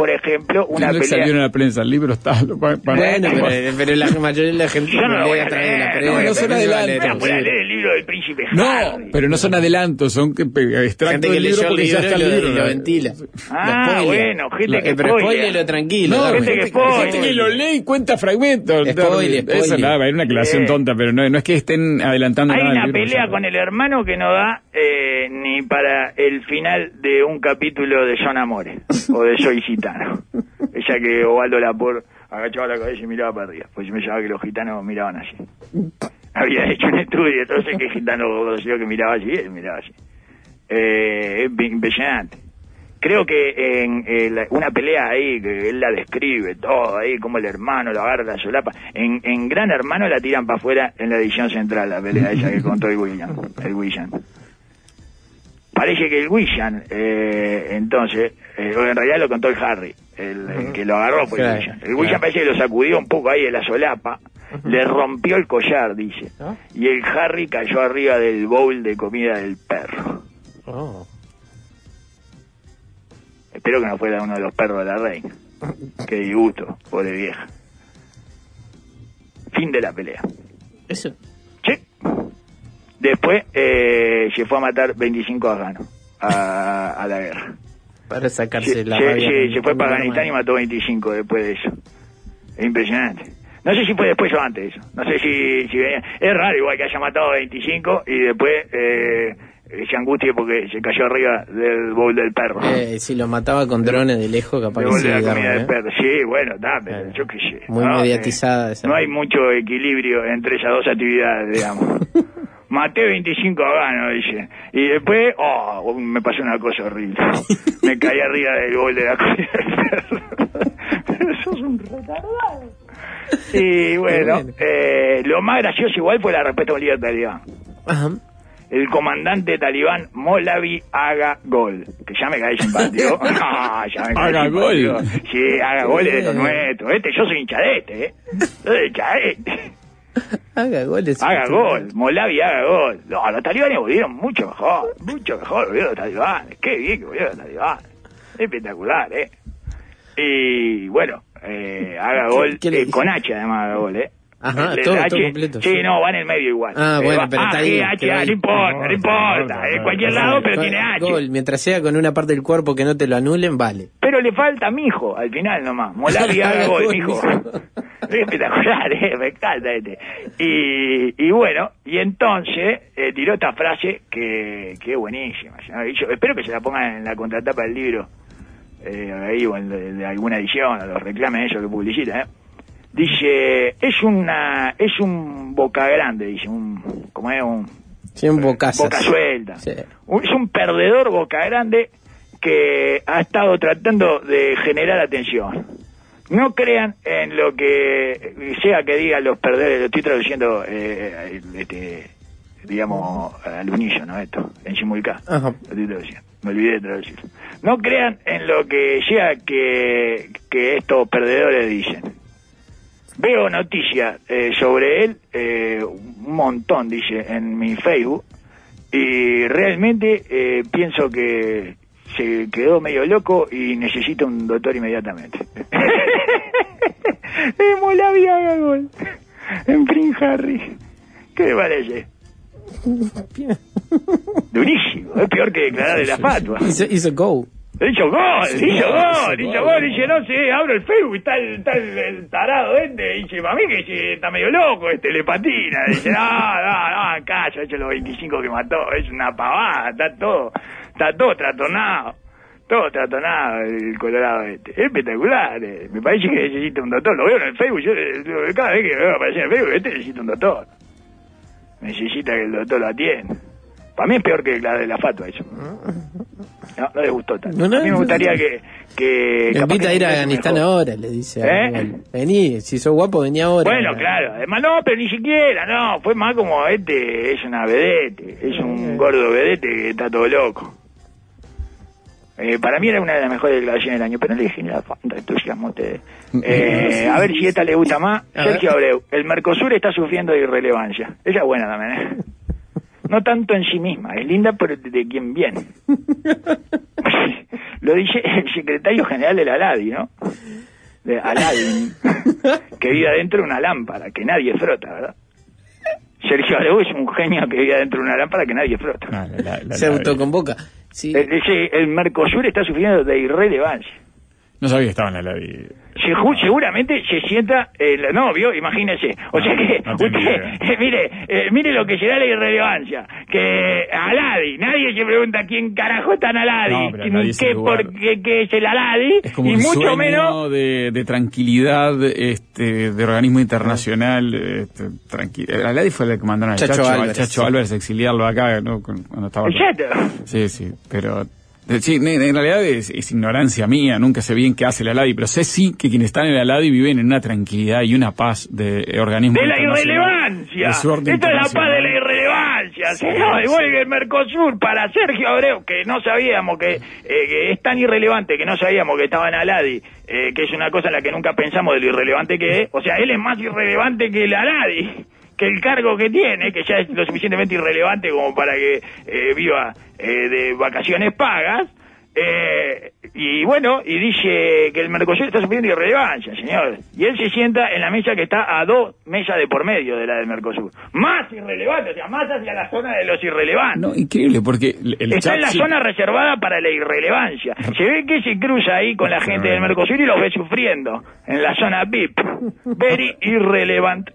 Por ejemplo, una Una que pelea... salió en la prensa, el libro está... para- Bueno, pero, pero la mayoría de la gente Yo no lo voy a de la prensa. no, no son adelantos, Voy a leer el libro del príncipe No, Harry. pero no son adelantos, son extractos que del libro porque ya está y el lo, libro. lo ¿no? ventila. Ah, bueno, gente Lo- que Pero spoilea. spoilelo tranquilo. No, gente que hay gente que lo lee y cuenta fragmentos. Spoiler, Eso nada, era una aclaración Sí. tonta, pero no, no es que estén adelantando Hay nada. una del libro, pelea con el hermano que no da eh, ni para el final de un capítulo de John Amore o de Soy Ella que Ovaldo Lapor agachaba la cabeza y miraba para arriba, pues me llamaba que los gitanos miraban así. Había hecho un estudio, entonces que gitano conoció que miraba así, él miraba así. Eh, es impresionante. Creo que en una pelea ahí, que él la describe todo ahí, como el hermano lo agarra la solapa. En, en Gran Hermano la tiran para afuera en la edición central, la pelea esa que contó el William. El William. Parece que el William, eh, entonces, eh, en realidad lo contó el Harry, el, el que lo agarró fue Claro, el William. El claro. William parece que lo sacudió un poco ahí de la solapa, le rompió el collar, dice. ¿Ah? Y el Harry cayó arriba del bowl de comida del perro. Oh. Espero que no fuera uno de los perros de la reina. Qué disgusto, pobre vieja. Fin de la pelea. Eso. Sí. Después eh, se fue a matar 25 afganos a, a la guerra. Para sacarse Se, la se- rabia. se- fue para Afganistán y mató 25 después de eso. Es impresionante. No sé si fue después o antes eso. No sé si, si venía. Es raro igual que haya matado 25 y después eh, se angustie porque se cayó arriba del bowl del perro. Eh, si lo mataba con drones de lejos, capaz del que sí. de la comida ¿eh? del perro. Sí, bueno, pero Claro. yo qué sé. Muy ¿no? mediatizada Eh, esa. No hay mucho equilibrio entre esas dos actividades, digamos. Maté 25 ganos, dice. Y después, oh, me pasó una cosa horrible. Me caí arriba del bowl de la comida del perro. Pero sos un retardado. Y bueno, eh, lo más gracioso igual fue la responsabilidad talibán. Ajá. El comandante talibán Molavi haga gol. Que ya me cae simpático. Ah, ya me cae Haga simpático. gol. Sí, haga gol es de lo Bien. nuestro. Este, yo soy hincha de este, ¿eh? Yo soy hincha de este. Haga goles. Haga gol. Molavi haga gol. No, los talibanes volvieron mucho mejor. Mucho mejor volvieron los talibanes. Qué bien que volvieron los talibanes. Espectacular, ¿eh? Y bueno, eh, haga ¿Qué- gol. eh, con H además haga gol, ¿eh? Ajá, El todo- H, todo completo, Sí, no, va en el medio igual. Ah, bueno, pero está ah, ahí, ah, no importa, no importa. En cualquier lado, pero tiene H. Gol, mientras sea con una parte del cuerpo que no te lo anulen, vale. Pero le falta mijo al final nomás. Molavi haga gol, mijo. Es espectacular, eh, me encanta este. Y, y bueno, y entonces eh, tiró esta frase que, que es buenísima. ¿no? Yo espero que se la pongan en la contratapa del libro, eh, ahí o en de, de alguna edición, o los reclamen ellos que publicitan. ¿eh? Dice, es una, es un boca grande, dice, un, como es un, Sí, un boca suelta. Sí. Un- Es un perdedor boca grande que ha estado tratando de generar atención. No crean en lo que sea que digan los perdedores, lo estoy traduciendo, eh, este, digamos, al unísono esto, en simulcán. Ajá. Lo estoy traduciendo. Me olvidé de traducirlo. No crean en lo que sea que, que estos perdedores dicen. Veo noticias eh, sobre él, eh, un montón, dice, en mi Facebook, y realmente eh, pienso que se quedó medio loco y necesita un doctor inmediatamente. Hemos la vía gol en Prince Harry. ¿Qué le parece? Durísimo, es peor que declarar de la fatua. Hizo, hizo go. Dicho gol, dicho gol, dicho gol. dice, no sé, abro el Facebook y está el, está el, el tarado este, dice, para mí que sí, está medio loco, este, le patina, dice, no, no, no, calla, hecho los 25 que mató, es una pavada, está todo, está todo trastornado, todo trastornado el colorado este, es espectacular, eh, me parece que necesita un doctor, lo veo en el Facebook, yo cada vez que veo aparecer en el Facebook, este necesita un doctor, necesita que el doctor lo atienda. Para mí es peor que la de la fatua eso. No, no le gustó tanto. No, no, a mí me gustaría que... que Le invita a ir a Afganistán ahora, le dice. ¿Eh? Vení, si sos guapo, vení ahora. Bueno, claro. Además, no, pero ni siquiera, no. Fue más como este es una vedete. Es un gordo vedete que está todo loco. Eh, para mí era una de las mejores declaraciones del año, pero no le genera tanto entusiasmo ustedes. Eh, a ver si esta le gusta más. Sergio. Abreu, el Mercosur está sufriendo de irrelevancia. Ella es buena también, ¿eh? No tanto en sí misma, es linda pero de, de quien viene. Lo dice el secretario general de la Aladi, ¿no? De Aladdin, que vive adentro de una lámpara, que nadie frota, ¿verdad? Sergio Abreu es un genio que vive adentro de una lámpara que nadie frota. Ah, la- la- la- Se autoconvoca. Sí. El, ese- el Mercosur está sufriendo de irrelevancia. No sabía que estaba en la. Se seguramente se sienta el novio, imagínese. O sea que no usted, eh, mire, eh, mire lo que será la irrelevancia. Que Aladi, nadie se pregunta quién carajo está en Aladi, No, Aladi el qué, por qué, qué es el Aladi, Es como y un mucho sueño menos de, de tranquilidad este, de organismo internacional. Este, tranqui- La Ladi fue la que mandaron al Chacho Chacho, Álvarez, Chacho. Álvarez a exiliarlo acá cuando estaba... Exacto. Sí, sí, pero... eh, Sí, en en realidad es, es ignorancia mía, nunca sé bien qué hace la LADI, pero sé sí que quienes están en la LADI viven en una tranquilidad y una paz de eh, organismo de la irrelevancia. de su orden Esta es la paz de la irrelevancia, Sí, señor. sí. El Mercosur para Sergio Abreu, que no sabíamos que, eh, que es tan irrelevante que no sabíamos que estaba en Aladi, eh, que es una cosa en la que nunca pensamos de lo irrelevante que es. O sea, él es más irrelevante que el Aladi, que el cargo que tiene, que ya es lo suficientemente irrelevante como para que eh, viva eh, de vacaciones pagas. Eh, y bueno, y dice que el Mercosur está sufriendo irrelevancia, señor. Y él se sienta en la mesa que está a dos mesas de por medio de la del Mercosur. Más irrelevante, o sea, más hacia la zona de los irrelevantes. No, increíble, porque el, Está en la sí- zona reservada para la irrelevancia. Se ve que se cruza ahí con la gente del Mercosur y los ve sufriendo en la zona VIP. Very irrelevant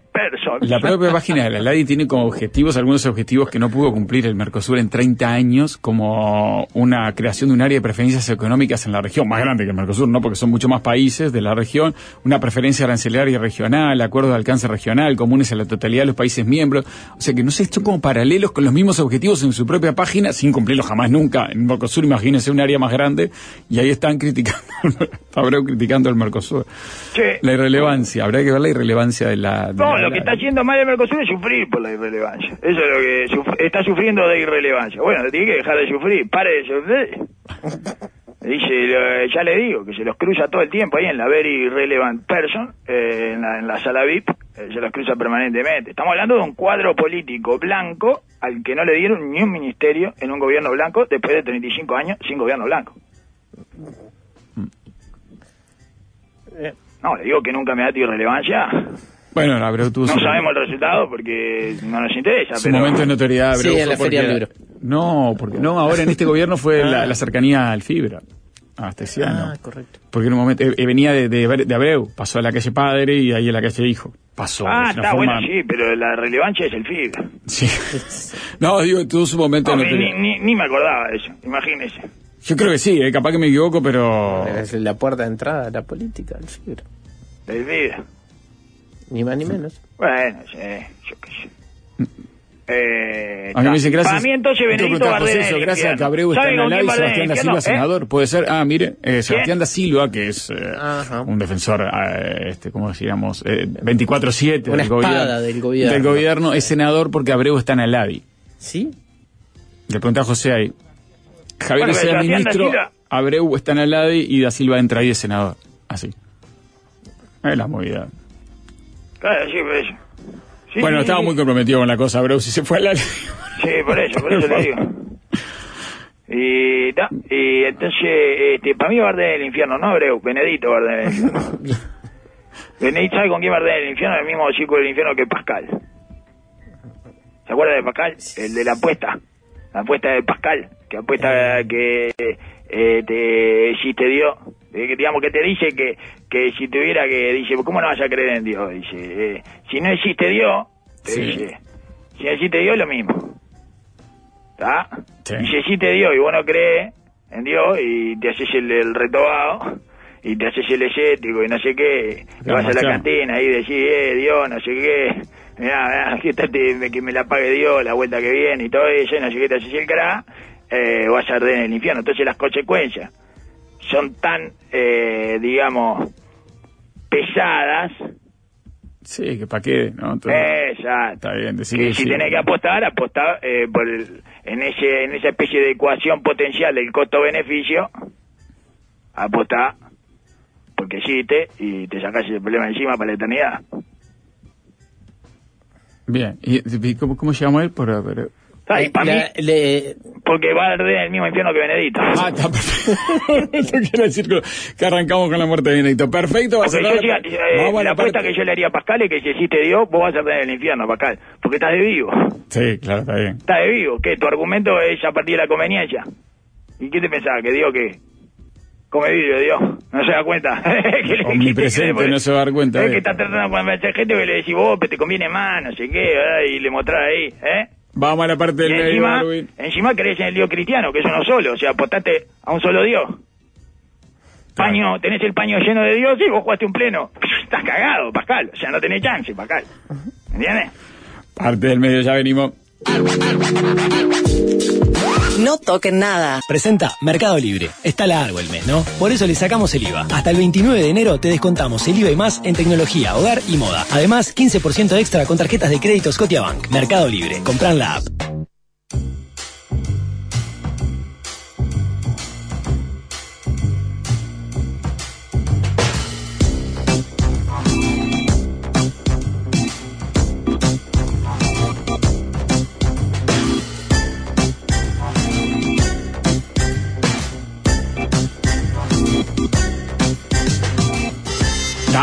La propia página de la LADI tiene como objetivos algunos objetivos que no pudo cumplir el Mercosur en 30 años, como una creación de un área de preferencias económicas en la región, más grande que el Mercosur, ¿no? Porque son mucho más países de la región, una preferencia arancelaria regional, acuerdos de alcance regional, comunes a la totalidad de los países miembros. O sea que no sé, son como paralelos con los mismos objetivos en su propia página, sin cumplirlos jamás nunca. En Mercosur, imagínense un área más grande, y ahí están criticando, Abreu criticando al Mercosur. Sí. La irrelevancia, habrá que ver la irrelevancia de la... de No, la- lo que está haciendo mal el Mercosur es sufrir por la irrelevancia. Eso es lo que suf- está sufriendo de irrelevancia. Bueno, tiene que dejar de sufrir. Pare de sufrir. Dice, ya le digo, que se los cruza todo el tiempo ahí en la Very Relevant Person, eh, en, la, en la sala VIP, eh, se los cruza permanentemente. Estamos hablando de un cuadro político blanco al que no le dieron ni un ministerio en un gobierno blanco después de 35 años sin gobierno blanco. No, le digo que nunca me da irrelevancia. Bueno, Abreu tuvo No su- sabemos el resultado porque no nos interesa. su pero momento de notoriedad. Abreu, Sí, en la Feria del Libro. No, porque no, ahora en este gobierno fue la, la cercanía al Fibra, a Astesiano. Ah, correcto. Porque en un momento, eh, eh, venía de, de, de Abreu, pasó a la calle Padre y ahí a la calle Hijo. Pasó. Ah, una está forma- bueno, sí, pero la relevancia es el FIB. Sí. no, digo, tuvo su momento de No, ni, notoriedad. ni, ni me acordaba de eso, imagínese. Yo creo que sí, eh, capaz que me equivoco, pero... Es la puerta de entrada a la política, el fibra. Del FIB. Ni más ni menos. Bueno, sí, yo qué sé. Eh, A mí me dicen gracias. Para mí entonces eso, gracias a infierno. que Abreu está ¿Sabe en la en Sebastián da Silva? ¿Eh? senador. Puede ser, ah, mire, eh, Sebastián da Silva, que es eh, un defensor, eh, este, ¿cómo decíamos? Eh, 24-7 Una del gobierno. del gobierno. Del gobierno, es senador porque Abreu está en el ADI. ¿Sí? Le pregunté a José ahí. Javier Bueno, sea Sebastián da ministro, Abreu está en el ADI y da Silva entra ahí de senador. Así. Es la movida. Claro, sí, por eso. Sí, bueno, sí, estaba muy comprometido con la cosa, Abreu, si se fue al ADI. Sí, por eso, por eso le digo. Y, entonces, este, para mí Bardem en el infierno, no Abreu, Benedito Bardem en el infierno. Benedito sabe con quién Bardem en el infierno, el mismo chico del infierno que Pascal. ¿Se acuerda de Pascal? El de la apuesta. La apuesta de Pascal, que apuesta que eh, te, si te dio, eh, digamos que te dice que, que si tuviera que, dice, ¿cómo no vas a creer en Dios? Dice, eh, si no existe Dios, te Sí. dice, si no existe Dios, lo mismo. ¿Está? Sí. Y si existe Dios y vos no crees en Dios y te haces el, el retobado y te haces el escéptico y no sé qué, te vas a la cantina y decís, eh, Dios, no sé qué, mirá, mirá, que, te- que me la pague Dios la vuelta que viene y todo eso, y no sé qué, te haces el cra, eh, vas a arder en el infierno. Entonces las consecuencias son tan, eh, digamos, pesadas, Sí, que pa' qué, ¿no? Entonces, Exacto. Está bien, decir que que si sí. tenés que apostar, apostar eh, por el- en ese en esa especie de ecuación potencial del costo-beneficio, apostar porque existe y te sacas el problema encima para la eternidad. Bien. ¿Y, cómo, cómo llamó él? Por, por- Mí, le- porque va a arder en el mismo infierno que Benedito. Ah, está perfecto. Esto quiere decir que que arrancamos con la muerte de Benedicto. Perfecto, va a cerrar yo la- sí, eh, Vamos a la apuesta que yo le haría a Pascal es que si existe Dios, vos vas a arder en el infierno, Pascal, porque estás de vivo. Sí, claro, está bien. Estás de vivo, que tu argumento es a partir de la conveniencia. ¿Y qué te pensaba? ¿Que Dios qué? Come vidrio, Dios. ¿No se da cuenta? Que Omnipresente, que no se va a dar cuenta Es que está tratando de convencer gente que le decís vos, que te conviene más, no sé qué, ¿verdad? y le mostrás ahí, ¿eh? Vamos a la parte Y del medio, encima, Darwin. encima crees en el Dios cristiano, que es uno solo, o sea, apostaste a un solo Dios. Paño, tenés el paño lleno de Dios y vos jugaste un pleno. Estás cagado, Pascal. O sea, no tenés chance, Pascal. ¿Entiendes? Parte del medio, ya venimos. No toquen nada. Presenta Mercado Libre. Está largo el mes, ¿no? Por eso le sacamos el IVA. Hasta el 29 de enero te descontamos el IVA y más en tecnología, hogar y moda. Además, 15% extra con tarjetas de crédito Scotiabank. Mercado Libre. Compran la app.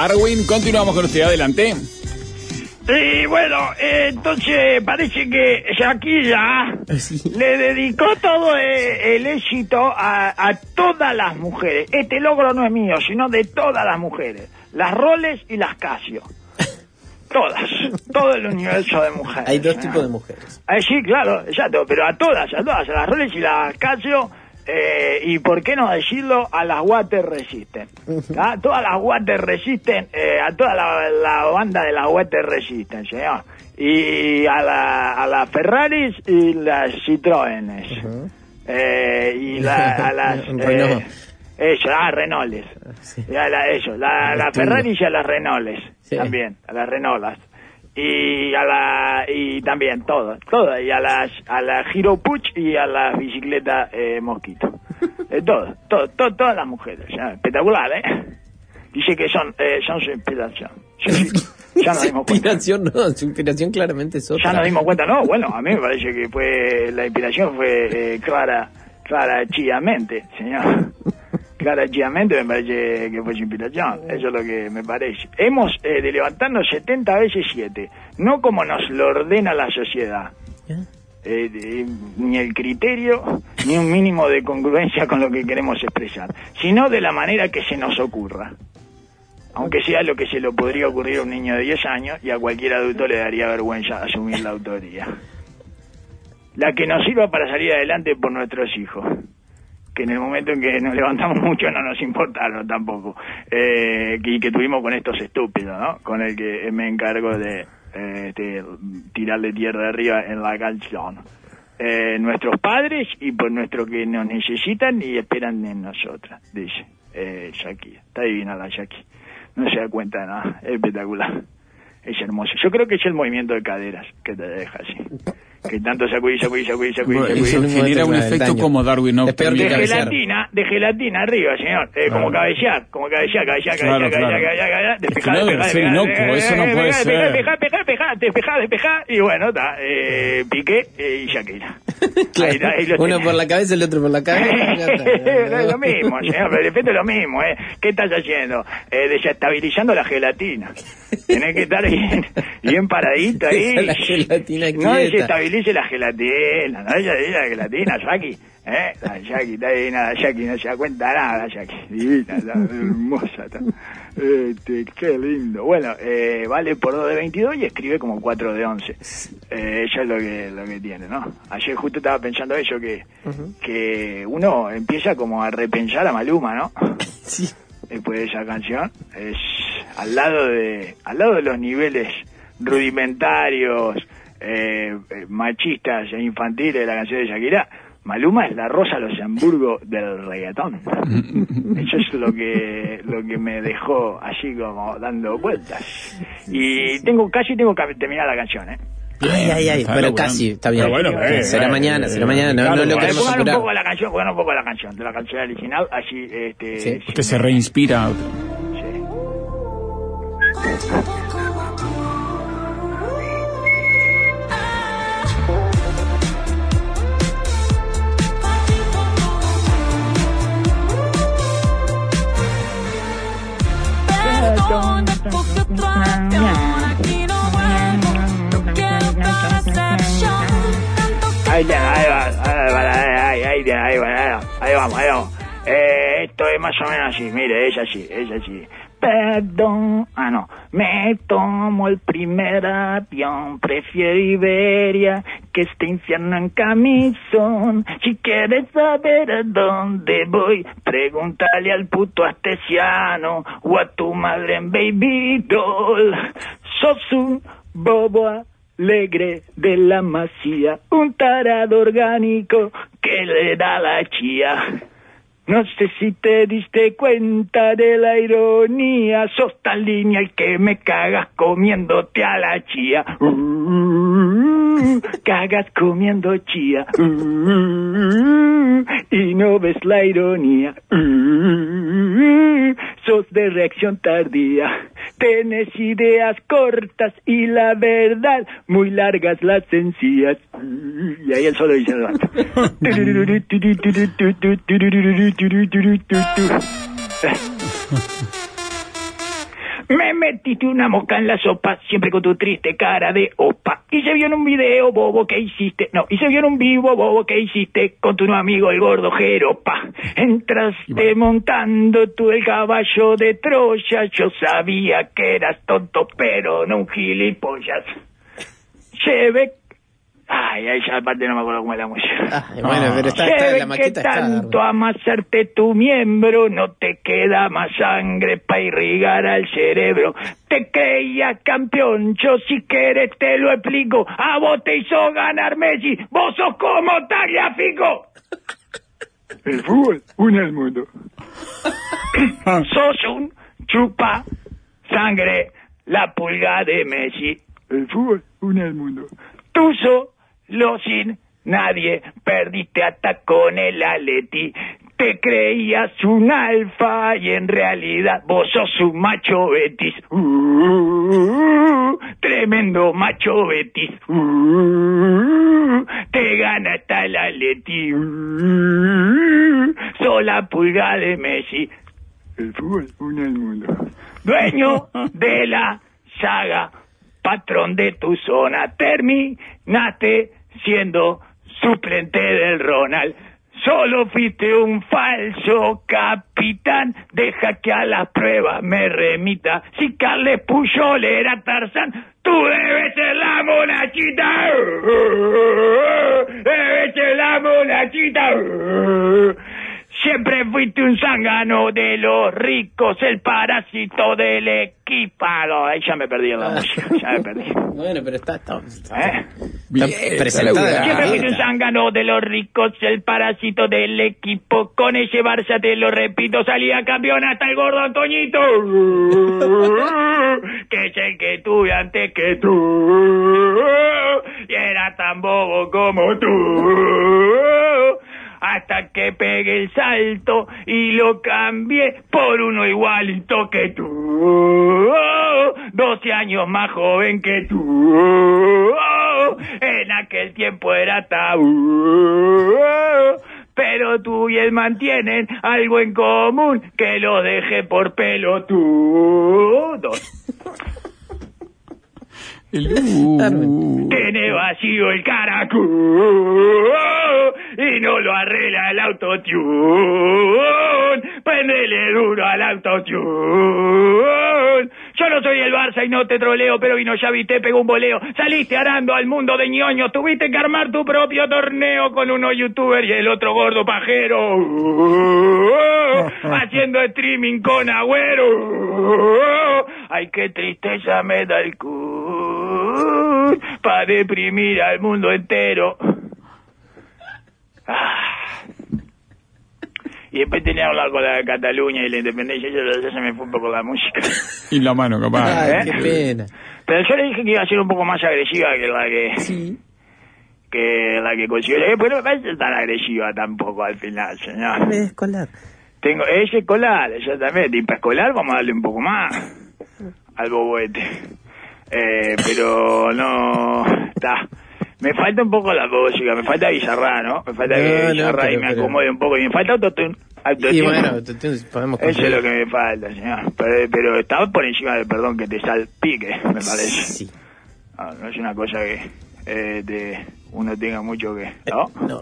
Darwin, continuamos con usted, adelante. Y bueno, eh, entonces parece que Shakira le dedicó todo eh, el éxito a, a todas las mujeres. Este logro no es mío, sino de todas las mujeres. Las Roles y las Casio. todas, todo el universo de mujeres. Hay dos ¿no? tipos de mujeres. Ah, sí, claro, exacto, pero a todas, a todas, a las Rolex y las Casio, eh, y por qué no decirlo, a las Water Resisten. ¿tá? Todas las Water Resisten, eh, a toda la, la banda de las Water Resisten, señor. Y a la, a las Ferraris y las Citroënes. Eh, y la, a las... Renault. Eh, eso, ah, Renaults. Sí. Y a la, eso, la, la. Ferrari y a las Renaults Sí. también, a las Renaults. Y a la y también todo, todo y a las a la Giro Puch y a la bicicleta eh, Mosquito. Eh, todo, todo, todo, todas las mujeres, ya, espectacular, ¿eh? Dice que son eh, son su inspiración. Ya nos dimos cuenta. inspiración no, su inspiración claramente es otra. Ya nos dimos cuenta, no, bueno, a mí me parece que fue la inspiración fue eh, clara, clara chiamente, señor. Clara chiamente me parece que fue su inspiración, eso es lo que me parece. Hemos eh, de levantarnos 70 veces 7, no como nos lo ordena la sociedad. Eh, de- ni el criterio, ni un mínimo de congruencia con lo que queremos expresar, sino de la manera que se nos ocurra. Aunque sea lo que se le podría ocurrir a un niño de 10 años y a cualquier adulto le daría vergüenza asumir la autoría. La que nos sirva para salir adelante por nuestros hijos. En el momento en que nos levantamos mucho no nos importaron tampoco. Eh, y que tuvimos con estos estúpidos, ¿no? Con el que me encargo de eh, este, tirarle tierra de arriba en la canción. Eh, nuestros padres y por nuestro que nos necesitan y esperan en nosotras, dice eh, Jackie. Está divina la Jackie. No se da cuenta de nada. Es espectacular. Es hermoso. Yo creo que es el movimiento de caderas que te deja así. Que tanto sacudí, sacudí, sacudí, sacudí, Bueno, sacudí. eso un genera un efecto daño. como Darwin no peor De cabecear. gelatina, de gelatina arriba, señor. Eh, como Ah. cabecear, como cabecear, cabecear, Claro, cabecear, claro. cabecear, despejar, despejar, inocuo, eso no despejar, puede despejar, ser. Despejar, despejar, despejar, despejar, despejar, y bueno, está, eh, Piqué eh, y Shakira. Ahí está, ahí Uno tenés. por la cabeza, el otro por la cabeza. ya está. No es lo mismo, señor, pero de repente es lo mismo, ¿eh? ¿Qué estás haciendo? Eh, desestabilizando la gelatina. Tenés que estar bien, bien paradito ahí. La gelatina No desestabilice la gelatina, no desestabilice la gelatina, Jackie. ¿Eh? La Jackie, está divina, la Jackie no se da cuenta nada, Jackie. Divina, está hermosa. Está. Este, qué lindo. Bueno, eh, vale por 2 de 22 y escribe como 4 de 11. Eh, eso es lo que, lo que tiene, ¿no? Ayer justo estaba pensando eso, que, que uno empieza como a repensar a Maluma, ¿no? Sí. Después de esa canción es al lado de al lado de los niveles rudimentarios eh, eh, machistas e infantiles de la canción de Shakira Maluma es la Rosa Luxemburgo del reggaetón. Eso es lo que lo que me dejó así como dando vueltas. Y tengo casi tengo que terminar la canción eh Ay, ay, ay. Pero laburando. casi, está bien. Pero bueno, eh, será eh, mañana, eh, será mañana. No, claro, no lo eh, Eh, queremos pongan un poco la canción pongan un poco la canción de la canción original así este Sí. Usted se reinspira. sí. Ahí vamos, ahí vamos. Eh, esto es más o menos así, mire, es así, es así. Perdón, ah no, me tomo el primer avión, prefiero Iberia que este infierno en camisón. Si quieres saber a dónde voy, pregúntale al puto astesiano o a tu madre en baby doll. Sos un bobo alegre de la masía, un tarado orgánico que le da la chía. No sé si te diste cuenta de la ironía, sos tan lineal que me cagas comiéndote a la chía. Cagas comiendo chía. Uh, y no ves la ironía. Uh, sos de reacción tardía. Tenés ideas cortas y la verdad muy largas las sencillas. Y ahí él solo dice el vato. Me metiste una mosca en la sopa, siempre con tu triste cara de opa. Y se vio en un video bobo que hiciste, no, y se vio en un vivo bobo que hiciste con tu nuevo amigo el gordo Jeropa. Entraste montando tú el caballo de Troya, yo sabía que eras tonto, pero no un gilipollas. Lleve... Ay, ay, esa parte no me acuerdo cómo es la música. Ay, bueno, pero está, está ve la maqueta que está. tanto amasarte tu miembro, no te queda más sangre para irrigar al cerebro. Te creías campeón, yo si quieres te lo explico. A vos te hizo ganar Messi, vos sos como Tagliafico. El fútbol, un al mundo. sos un chupa sangre, la pulga de Messi. El fútbol, un al mundo. Tú solo sin nadie, perdiste hasta con el Atleti. Te creías un alfa y en realidad vos sos un macho betis. Uh, tremendo macho betis. Uh, te gana hasta el Atleti. Uh, sos la pulga de Messi. El fútbol une el mundo. Dueño de la saga, patrón de tu zona, terminaste siendo suplente del Ronald. Solo fuiste un falso capitán, deja que a las pruebas me remita. Si Carles Puyol era Tarzán, tú debes ser la monachita. Debes ser la monachita. Siempre fuiste un zángano de los ricos, el parásito del equipo. Ah, no, ahí ya me perdí en la música, ya me perdí. Bueno, pero está. está, está- ¿Eh? Bien, está presentada está la Siempre fuiste un zángano de los ricos, el parásito del equipo. Con ese Barça te lo repito, salía campeón hasta el gordo Antoñito. que es el que tuve antes que tú. Y era tan bobo como tú. Hasta que pegué el salto y lo cambié por uno igualito que tú. 12 años más joven que tú. En aquel tiempo era tabú. Pero tú y él mantienen algo en común que lo dejé por pelotudos. El- Tiene vacío el caracú y no lo arregla el autotune. Prendele duro al autotune. Yo no soy el Barça y no te troleo, pero vino ya viste, pegó un boleo. Saliste arando al mundo de ñoños, tuviste que armar tu propio torneo con uno youtuber y el otro gordo pajero. Haciendo streaming con agüero. Ay, qué tristeza me da el cu para deprimir al mundo entero. Ah. Y después tenía que hablar con la de Cataluña y la independencia, y ya, ya se me fue un poco la música. y la mano, capaz. Ay, ¿eh? qué pena. Pero yo le dije que iba a ser un poco más agresiva que la que, Sí. que la que dije, Pero no me parece tan agresiva tampoco al final, señor. Me escolar. Tengo, es escolar, exactamente. Y para escolar vamos a darle un poco más al boboete. Eh, pero no, está. Me falta un poco la música, me falta Bizarra, ¿no? Me falta No, que no, pero- me pero- acomode un poco. Y me falta autotune. autotune. Y bueno, podemos Eso es lo que me falta, señor. Pero, pero estaba por encima del perdón que te salpique, me parece. Sí. Ah, no es una cosa que eh, te- uno tenga mucho que... ¿No? No.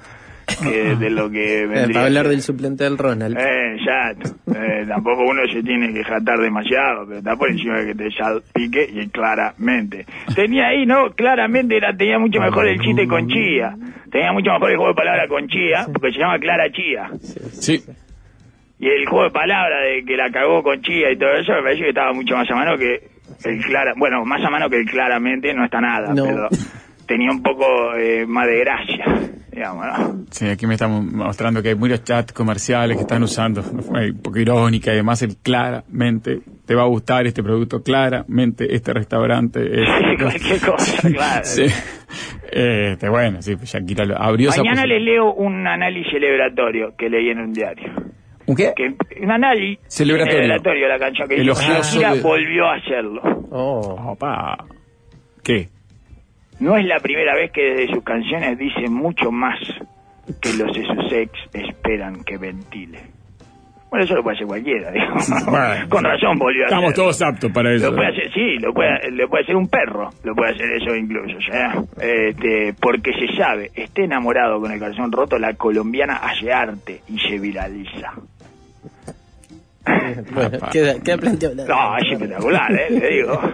Que de lo que Eh, vendría para hablar del suplente del Ronald. Eh, exacto. Eh, tampoco uno se tiene que jatar demasiado, pero está por encima de que te salpique y claramente. Tenía ahí, ¿no? Claramente era, tenía mucho mejor el chiste con Chía. Tenía mucho mejor el juego de palabras con Chía, porque se llama Clara Chía. Sí. Y el juego de palabras de que la cagó con Chía y todo eso me parece que estaba mucho más a mano que el clara. Bueno, más a mano que el claramente no está nada, No. pero tenía un poco eh, más de gracia, digamos, ¿no? Sí, aquí me están mostrando que hay muchos chats comerciales que están usando, un poco irónica, y además el claramente te va a gustar este producto, claramente este restaurante es... Cualquier cosa, claro. Sí. Este, bueno, sí, pues Shakira lo abrió Mañana les leo un análisis celebratorio que leí en un diario. ¿Un qué? Que, un análisis Celebratorio. celebratorio de la canción que Shakira de- volvió a hacerlo. Oh. Opa. ¿Qué? No es la primera vez que desde sus canciones dice mucho más que los de sus ex esperan que ventile. Bueno, eso lo puede hacer cualquiera, digo. Bueno, Con razón volvió a Estamos todos aptos para eso. Lo puede hacer, sí, lo puede, lo puede hacer un perro, lo puede hacer eso incluso, ¿ya? Este, porque se sabe, esté enamorado con el calzón roto, la colombiana hace arte y se viraliza. Bueno, queda, queda planteado. la- No, es espectacular, ¿eh? Le digo.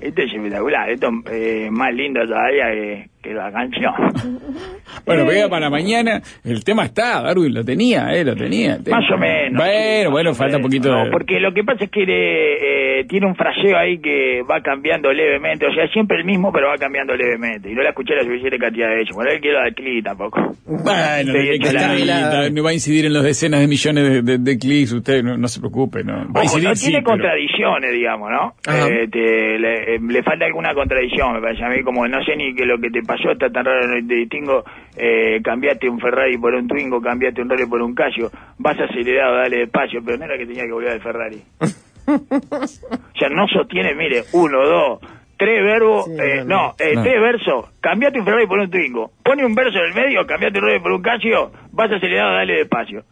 Esto es espectacular, esto es más lindo todavía que, que la canción. Bueno, pega para mañana. El tema está, Darwin lo tenía, eh, lo tenía. Más o menos. Bueno, bueno, falta un poquito No, de... porque lo que pasa es que le, eh, tiene un fraseo ahí que va cambiando levemente, o sea, siempre el mismo, pero va cambiando levemente. Y no la escuché la suficiente cantidad de veces. Bueno, él quiero dar clic tampoco. Bueno, que está ahí, no va a incidir en los decenas de millones de, de- de clics, usted no, no se preocupe, no. Va a Ojo, incidir, no sí, tiene pero- contradicciones, digamos, ¿no? Ajá. Eh, te- le, eh, le falta alguna contradicción, me parece a mí, como no sé ni que lo que te pasó está tan raro, no te distingo, eh, cambiaste un Ferrari por un Twingo, cambiaste un Rolls por un Casio, vas acelerado, dale despacio, pero no era que tenía que volver al Ferrari. o sea, no sostiene, mire, uno, dos, tres verbos, Sí, eh, no, eh, no. tres versos, cambiate un Ferrari por un Twingo, pone un verso en el medio, cambiate un Rolls por un Casio, vas acelerado, dale despacio.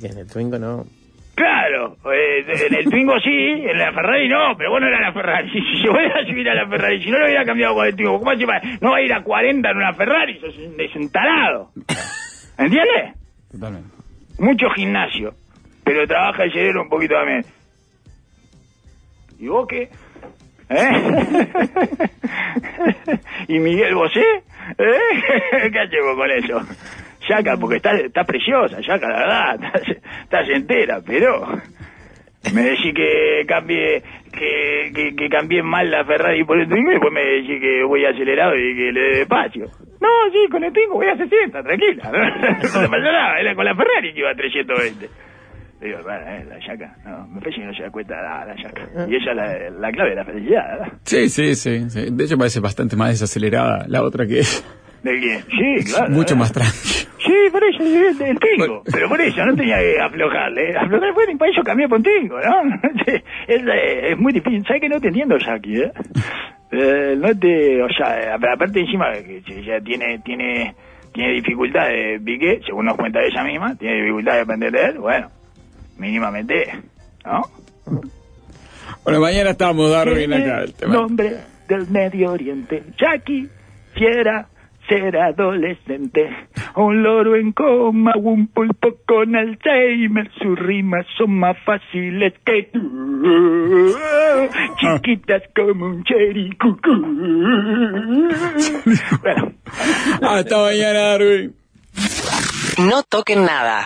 Tiene el Twingo, no. Claro, eh, en el Twingo sí, en la Ferrari no, pero vos no era la Ferrari. Si, yo voy a subir a la Ferrari, si no lo hubiera cambiado con el Twingo, ¿cómo se va? No va a ir a 40 en una Ferrari, sos un, es un tarado. ¿Entiendes? Totalmente. Mucho gimnasio, pero trabaja el cerebro un poquito también. ¿Y vos qué? ¿Eh? ¿Y Miguel Bosé? ¿Eh? ¿Qué hacemos con eso? Yaca, porque está, está preciosa, Yaca, la verdad, estás, estás entera, pero me decís que cambie que, que, que cambié mal la Ferrari por el Twingo y después me decís que voy acelerado y que le dé despacio. No, sí, con el Twingo voy a 60, tranquila. No, te pasa nada, era con la Ferrari que iba a 320. Digo, bueno, eh, la yaca, no, me parece que no se da cuenta nada la yaca. Y esa es la, la clave de la felicidad, ¿verdad? Sí, sí, sí, sí. De hecho parece bastante más desacelerada la otra que es ¿De quién? Sí, claro. mucho ¿verdad? más tranquila. Sí, por eso, el, el tingo. Pero por eso, no tenía que aflojarle. Aflojar, bueno, y para eso cambié por tingo, ¿no? Es, eh, es muy difícil. ¿Sabes que no te entiendo, Jackie, eh? Eh, no te... O sea, eh, aparte encima, que ya tiene, tiene, tiene dificultad de Piqué, según nos cuenta ella misma, tiene dificultad de aprender de él, bueno, mínimamente, ¿no? Bueno, mañana estamos, Darwin, acá. El tema. Nombre del Medio Oriente. Jackie, fiera, ser adolescente. Un loro en coma, un pulpo con Alzheimer. Sus rimas son más fáciles que tú. Chiquitas como un cherry cucú. Bueno. Hasta mañana, Darwin. No toquen nada.